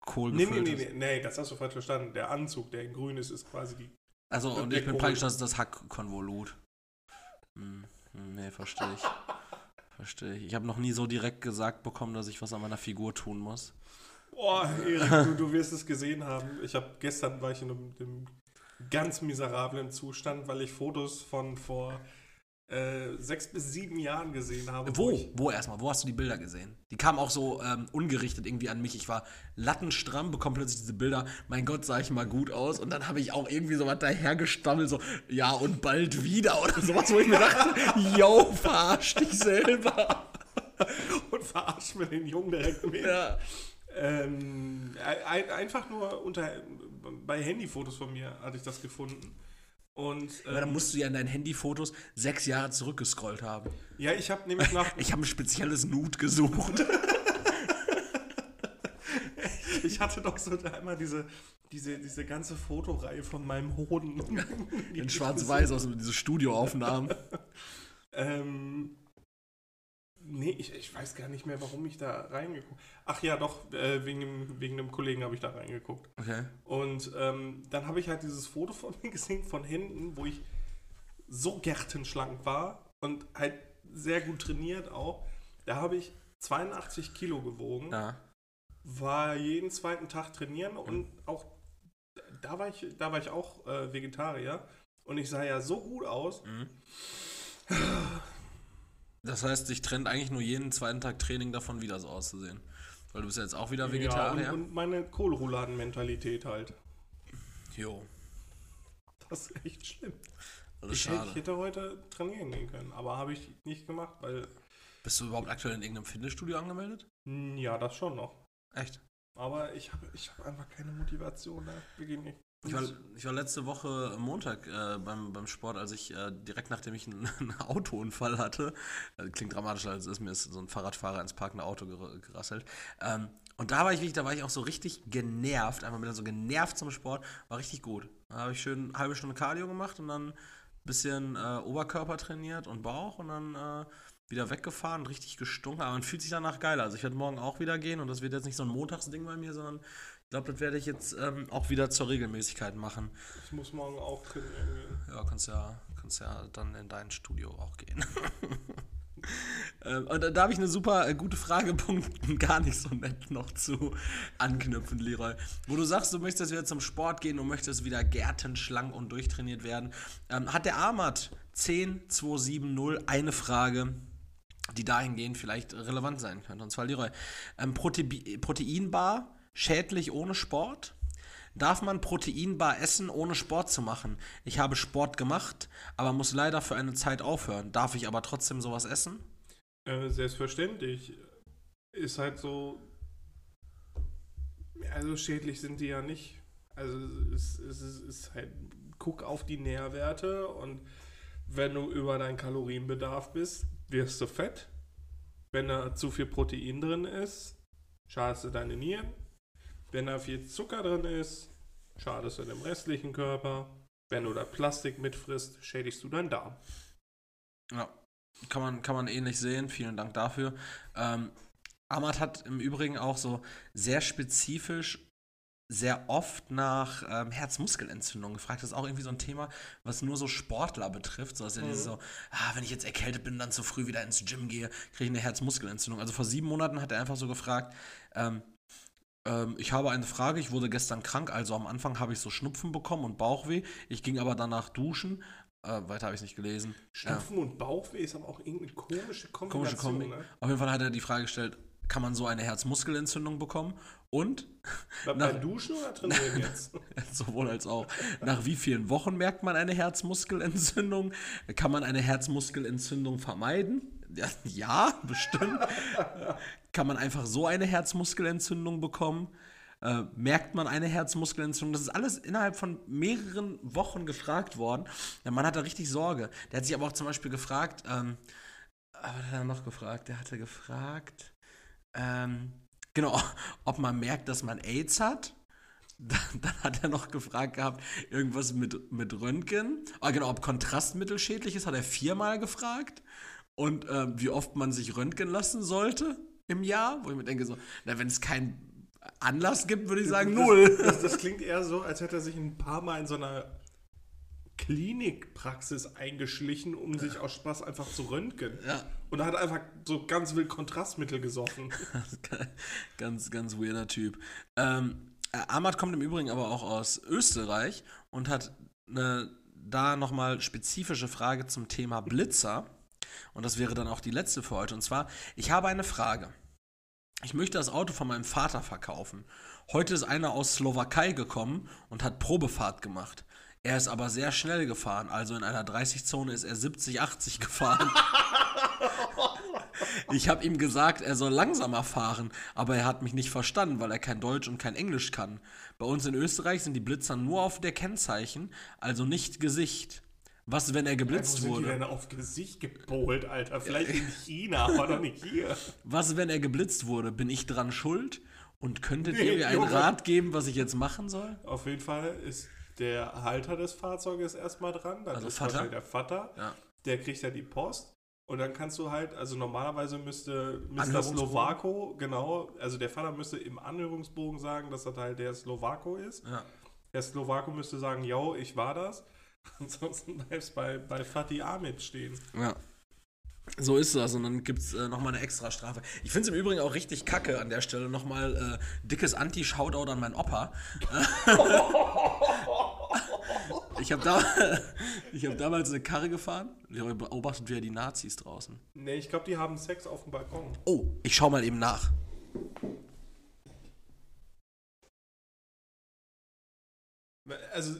Kohl Nee, nee, nee, nee, nee, das hast du falsch verstanden. Der Anzug, der in grün ist, ist quasi die. Also, und ich bin praktisch das, das Hackkonvolut. Hm, hm, nee, verstehe ich. Verstehe ich. Ich habe noch nie so direkt gesagt bekommen, dass ich was an meiner Figur tun muss. Boah, Erik, du, du wirst es gesehen haben. Ich habe gestern war ich in einem, einem ganz miserablen Zustand, weil ich Fotos von vor äh, sechs bis sieben Jahren gesehen habe. Wo? ich- Wo erstmal? Wo hast du die Bilder gesehen? Die kamen auch so ähm, ungerichtet irgendwie an mich. Ich war lattenstramm, bekomme plötzlich diese Bilder. Mein Gott, sah ich mal gut aus. Und dann habe ich auch irgendwie so was dahergestammelt, so, ja, und bald wieder oder sowas, wo ich mir dachte, yo, verarsch dich selber. und verarsch mir den Jungen direkt mit. Ja. Ähm, ein, einfach nur unter bei Handyfotos von mir hatte ich das gefunden. Und Aber dann ähm, musst du ja in deinen Handyfotos sechs Jahre zurückgescrollt haben. ja, ich habe nämlich nach Ich habe ein spezielles Nude gesucht. ich hatte doch so einmal diese diese diese ganze Fotoreihe von meinem Hoden In schwarz-weiß aus diese Studioaufnahmen. Ähm, nee, ich, ich weiß gar nicht mehr, warum ich da reingeguckt Ach ja, doch, äh, wegen, dem, wegen dem Kollegen habe ich da reingeguckt. Okay. Und ähm, dann habe ich halt dieses Foto von mir gesehen, von hinten, wo ich so gärtenschlank war und halt sehr gut trainiert auch. Da habe ich 82 Kilo gewogen, Ja. war jeden zweiten Tag trainieren und auch da war ich, da war ich auch äh, Vegetarier und ich sah ja so gut aus. Mhm. Das heißt, dich trennt eigentlich nur jeden zweiten Tag Training davon, wieder so auszusehen. Weil du bist ja jetzt auch wieder Vegetarier. Ja, und, und meine Kohlrouladen-Mentalität halt. jo. Das ist echt schlimm. Ist Ich, hätte- schade. ich hätte heute trainieren gehen können, aber habe ich nicht gemacht, weil, Bist du überhaupt aktuell in irgendeinem Fitnessstudio angemeldet? ja, das schon noch. Echt? Aber ich habe ich hab einfach keine Motivation, ne? Wirklich nicht. Ich war, ich war letzte Woche Montag äh, beim, beim Sport, als ich äh, direkt nachdem ich einen, einen Autounfall hatte, äh, klingt dramatischer als es ist, mir ist so ein Fahrradfahrer ins parkende Auto ger gerasselt. Ähm, und da war ich wirklich, da war ich auch so richtig genervt, einfach wieder so genervt zum Sport, war richtig gut. Da habe ich schön eine halbe Stunde Cardio gemacht und dann ein bisschen äh, Oberkörper trainiert und Bauch und dann äh, wieder weggefahren, richtig gestunken, aber man fühlt sich danach geil. Also ich werde morgen auch wieder gehen und das wird jetzt nicht so ein Montagsding bei mir, sondern ich glaube, das werde ich jetzt ähm, auch wieder zur Regelmäßigkeit machen. Ich muss morgen auch trainieren gehen. Ja, kannst ja, kannst ja dann in dein Studio auch gehen. Ähm, und da, da habe ich eine super äh, gute Fragepunkt, gar nicht so nett noch zu anknüpfen, Leroy. Wo du sagst, du möchtest wieder zum Sport gehen und möchtest wieder gärtenschlank und durchtrainiert werden. Ähm, hat der Armat 10270 eine Frage, die dahingehend vielleicht relevant sein könnte. Und zwar, Leroy, ähm, Prote Proteinbar schädlich ohne Sport? Darf man Proteinbar essen, ohne Sport zu machen? Ich habe Sport gemacht, aber muss leider für eine Zeit aufhören. Darf ich aber trotzdem sowas essen? Äh, selbstverständlich. Ist halt so. Also schädlich sind die ja nicht. Also es, es, es ist halt. Guck auf die Nährwerte und wenn du über deinen Kalorienbedarf bist, wirst du fett. Wenn da zu viel Protein drin ist, schadest du deine Nieren. Wenn da viel Zucker drin ist, schadest du dem restlichen Körper. Wenn du da Plastik mitfrisst, schädigst du deinen Darm. Ja, kann man, kann man ähnlich sehen. Vielen Dank dafür. Ähm, Ahmad hat im Übrigen auch so sehr spezifisch sehr oft nach ähm, Herzmuskelentzündung gefragt. Das ist auch irgendwie so ein Thema, was nur so Sportler betrifft. So, dass ja mhm. so, ah, wenn ich jetzt erkältet bin, dann zu früh wieder ins Gym gehe, kriege ich eine Herzmuskelentzündung. Also vor sieben Monaten hat er einfach so gefragt, ähm, ähm, ich habe eine Frage, ich wurde gestern krank, also am Anfang habe ich so Schnupfen bekommen und Bauchweh. Ich ging aber danach duschen. Äh, weiter habe ich nicht gelesen. Schnupfen ja. und Bauchweh ist aber auch irgendeine komische Kombination. Komische Kombi. Ne? Auf jeden Fall hat er die Frage gestellt, kann man so eine Herzmuskelentzündung bekommen? Und? Beim nach, Duschen oder trainieren jetzt? sowohl als auch. Nach wie vielen Wochen merkt man eine Herzmuskelentzündung? Kann man eine Herzmuskelentzündung vermeiden? Ja, ja bestimmt. Kann man einfach so eine Herzmuskelentzündung bekommen? Äh, merkt man eine Herzmuskelentzündung? Das ist alles innerhalb von mehreren Wochen gefragt worden. Der Mann hatte richtig Sorge. Der hat sich aber auch zum Beispiel gefragt, ähm, was hat er noch gefragt? Der hatte gefragt, ähm, genau, ob man merkt, dass man AIDS hat. Dann, dann, hat er noch gefragt gehabt, irgendwas mit, mit Röntgen. Ah, genau, ob Kontrastmittel schädlich ist, hat er viermal gefragt. Und ähm, wie oft man sich röntgen lassen sollte im Jahr. Wo ich mir denke, so, na, wenn es keinen Anlass gibt, würde ich sagen, das, null. Das, das, klingt eher so, als hätte er sich ein paar Mal in so einer Klinikpraxis eingeschlichen, um sich aus Spaß einfach zu röntgen. Ja. Und er hat einfach so ganz wild Kontrastmittel gesoffen. ganz, ganz weirder Typ. Ähm, äh, Ahmad kommt im Übrigen aber auch aus Österreich und hat eine da nochmal spezifische Frage zum Thema Blitzer. Und das wäre dann auch die letzte für heute. Und zwar, ich habe eine Frage. Ich möchte das Auto von meinem Vater verkaufen. Heute ist einer aus Slowakei gekommen und hat Probefahrt gemacht. Er ist aber sehr schnell gefahren, also in einer 30-Zone ist er 70, 80 gefahren. Ich habe ihm gesagt, er soll langsamer fahren, aber er hat mich nicht verstanden, weil er kein Deutsch und kein Englisch kann. Bei uns in Österreich sind die Blitzer nur auf der Kennzeichen, also nicht Gesicht. Was, wenn er geblitzt ja, wo wurde? Sind die denn auf Gesicht gepolt, Alter? Vielleicht in China, aber doch nicht hier. Was, wenn er geblitzt wurde? Bin ich dran schuld? Und könntet nee, ihr mir einen Rat geben, was ich jetzt machen soll? Auf jeden Fall ist der Halter des Fahrzeuges erstmal dran. Dann also ist Vater? der Vater. Ja. Der kriegt ja die Post. Und dann kannst du halt, also normalerweise müsste Mr. Slowako, genau, also der Vater müsste im Anhörungsbogen sagen, dass das halt der Slowako ist. Ja. Der Slowako müsste sagen, yo, ich war das. Ansonsten bleibst bei, bei Fatih Ahmed stehen. Ja. So ist das und dann gibt es äh, nochmal eine extra Strafe. Ich finde es im Übrigen auch richtig kacke an der Stelle nochmal äh, dickes Anti-Shoutout an meinen Opa. Ich habe da, hab damals eine Karre gefahren. Beobachtet wieder die Nazis draußen. Nee, ich glaube, die haben Sex auf dem Balkon. Oh, ich schau mal eben nach. Also,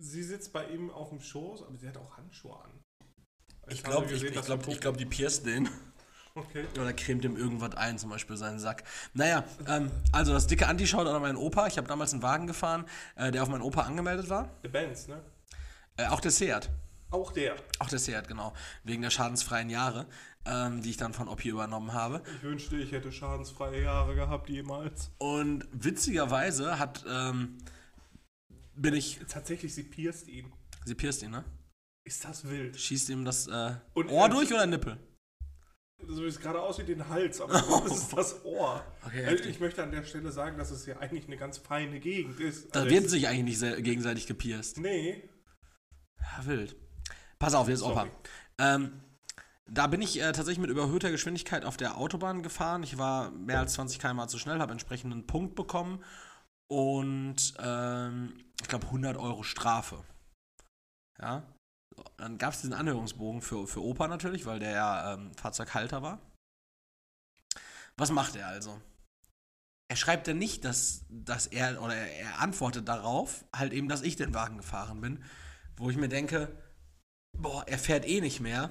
sie sitzt bei ihm auf dem Schoß, aber sie hat auch Handschuhe an. Ich glaube, ich, ich glaube, glaub, die pierst den. Okay. Oder cremt ihm irgendwas ein, zum Beispiel seinen Sack. Naja, ähm, also das dicke Anti-Shoutout an meinen Opa. Ich habe damals einen Wagen gefahren, äh, der auf meinen Opa angemeldet war. Der Benz, ne? Äh, auch der Seat. Auch der? Auch der Seat, genau. Wegen der schadensfreien Jahre, ähm, die ich dann von Oppi übernommen habe. Ich wünschte, ich hätte schadensfreie Jahre gehabt jemals. Und witzigerweise hat, ähm, bin ich... Tatsächlich, sie pierst ihn. Sie pierst ihn, ne? Ist das wild? Schießt ihm das äh, Ohr durch oder Nippel? so wie es gerade aussieht, den Hals, aber das ist das Ohr. Okay, also ich möchte an der Stelle sagen, dass es ja eigentlich eine ganz feine Gegend ist. Da also wird sich eigentlich nicht gegenseitig gepierst. Nee. Ja, wild. Pass auf, jetzt Opa. Ähm, Da bin ich äh, tatsächlich mit überhöhter Geschwindigkeit auf der Autobahn gefahren. Ich war mehr als 20 km zu schnell, habe entsprechend einen Punkt bekommen und ähm, ich glaube 100 Euro Strafe. Ja. Dann gab es diesen Anhörungsbogen für, für Opa natürlich, weil der ja ähm, Fahrzeughalter war. Was macht er also? Er schreibt dann nicht, dass, dass er, oder er, er antwortet darauf, halt eben, dass ich den Wagen gefahren bin, wo ich mir denke, boah, er fährt eh nicht mehr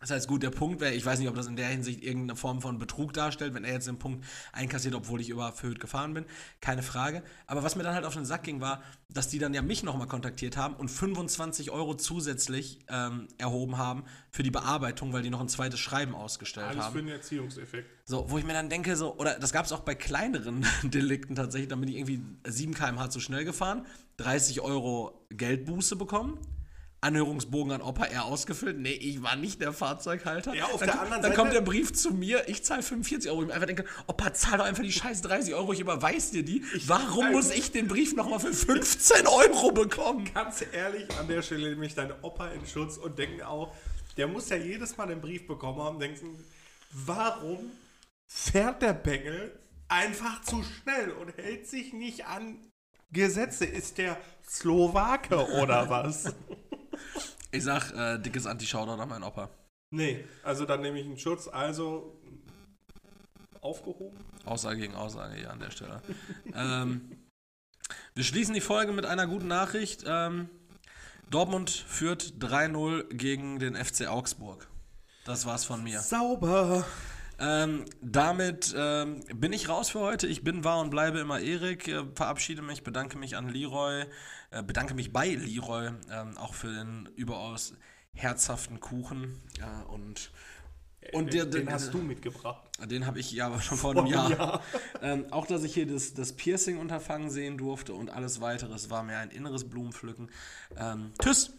das heißt, gut, der Punkt wäre, ich weiß nicht, ob das in der Hinsicht irgendeine Form von Betrug darstellt, wenn er jetzt den Punkt einkassiert, obwohl ich überfüllt gefahren bin. Keine Frage. Aber was mir dann halt auf den Sack ging, war, dass die dann ja mich nochmal kontaktiert haben und 25 Euro zusätzlich ähm, erhoben haben für die Bearbeitung, weil die noch ein zweites Schreiben ausgestellt Alles haben. für den Erziehungseffekt. So, wo ich mir dann denke, so, oder das gab es auch bei kleineren Delikten tatsächlich, dann bin ich irgendwie 7 km/h zu schnell gefahren, 30 Euro Geldbuße bekommen Anhörungsbogen an Opa er ausgefüllt. Nee, ich war nicht der Fahrzeughalter. Ja, auf dann, der anderen dann Seite- kommt der Brief zu mir, ich zahle 45 Euro. Ich einfach denke, Opa, zahl doch einfach die scheiß 30 Euro, ich überweis dir die. Warum muss ich den Brief nochmal für 15 Euro bekommen? Ganz ehrlich, an der Stelle nehme ich deinen Opa in Schutz und denke auch, der muss ja jedes Mal den Brief bekommen haben denken, warum fährt der Bengel einfach zu schnell und hält sich nicht an Gesetze? Ist der Slowake oder was? Ich sag, äh, dickes Anti-Shoutout an meinen Opa. nee, also dann nehme ich einen Schutz, also aufgehoben. Aussage gegen Aussage hier an der Stelle. ähm, wir schließen die Folge mit einer guten Nachricht. Ähm, Dortmund führt 3-0 gegen den FC Augsburg. Das war's von mir. Sauber. Ähm, damit ähm, bin ich raus für heute. Ich bin wahr und bleibe immer Erik. Äh, verabschiede mich, bedanke mich an Leroy, äh, bedanke mich bei Leroy, ähm, auch für den überaus herzhaften Kuchen. Ja, und und der, den der, hast du mitgebracht. den habe ich ja schon vor einem Jahr. Ähm, auch, dass ich hier das, das Piercing-Unterfangen sehen durfte und alles weiteres war mir ein inneres Blumenpflücken. Ähm, tschüss!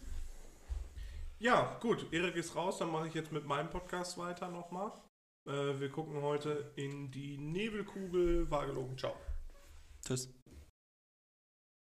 Ja, gut, Erik ist raus, dann mache ich jetzt mit meinem Podcast weiter nochmal. Äh, wir gucken heute in die Nebelkugel. War gelogen. Ciao. Tschüss.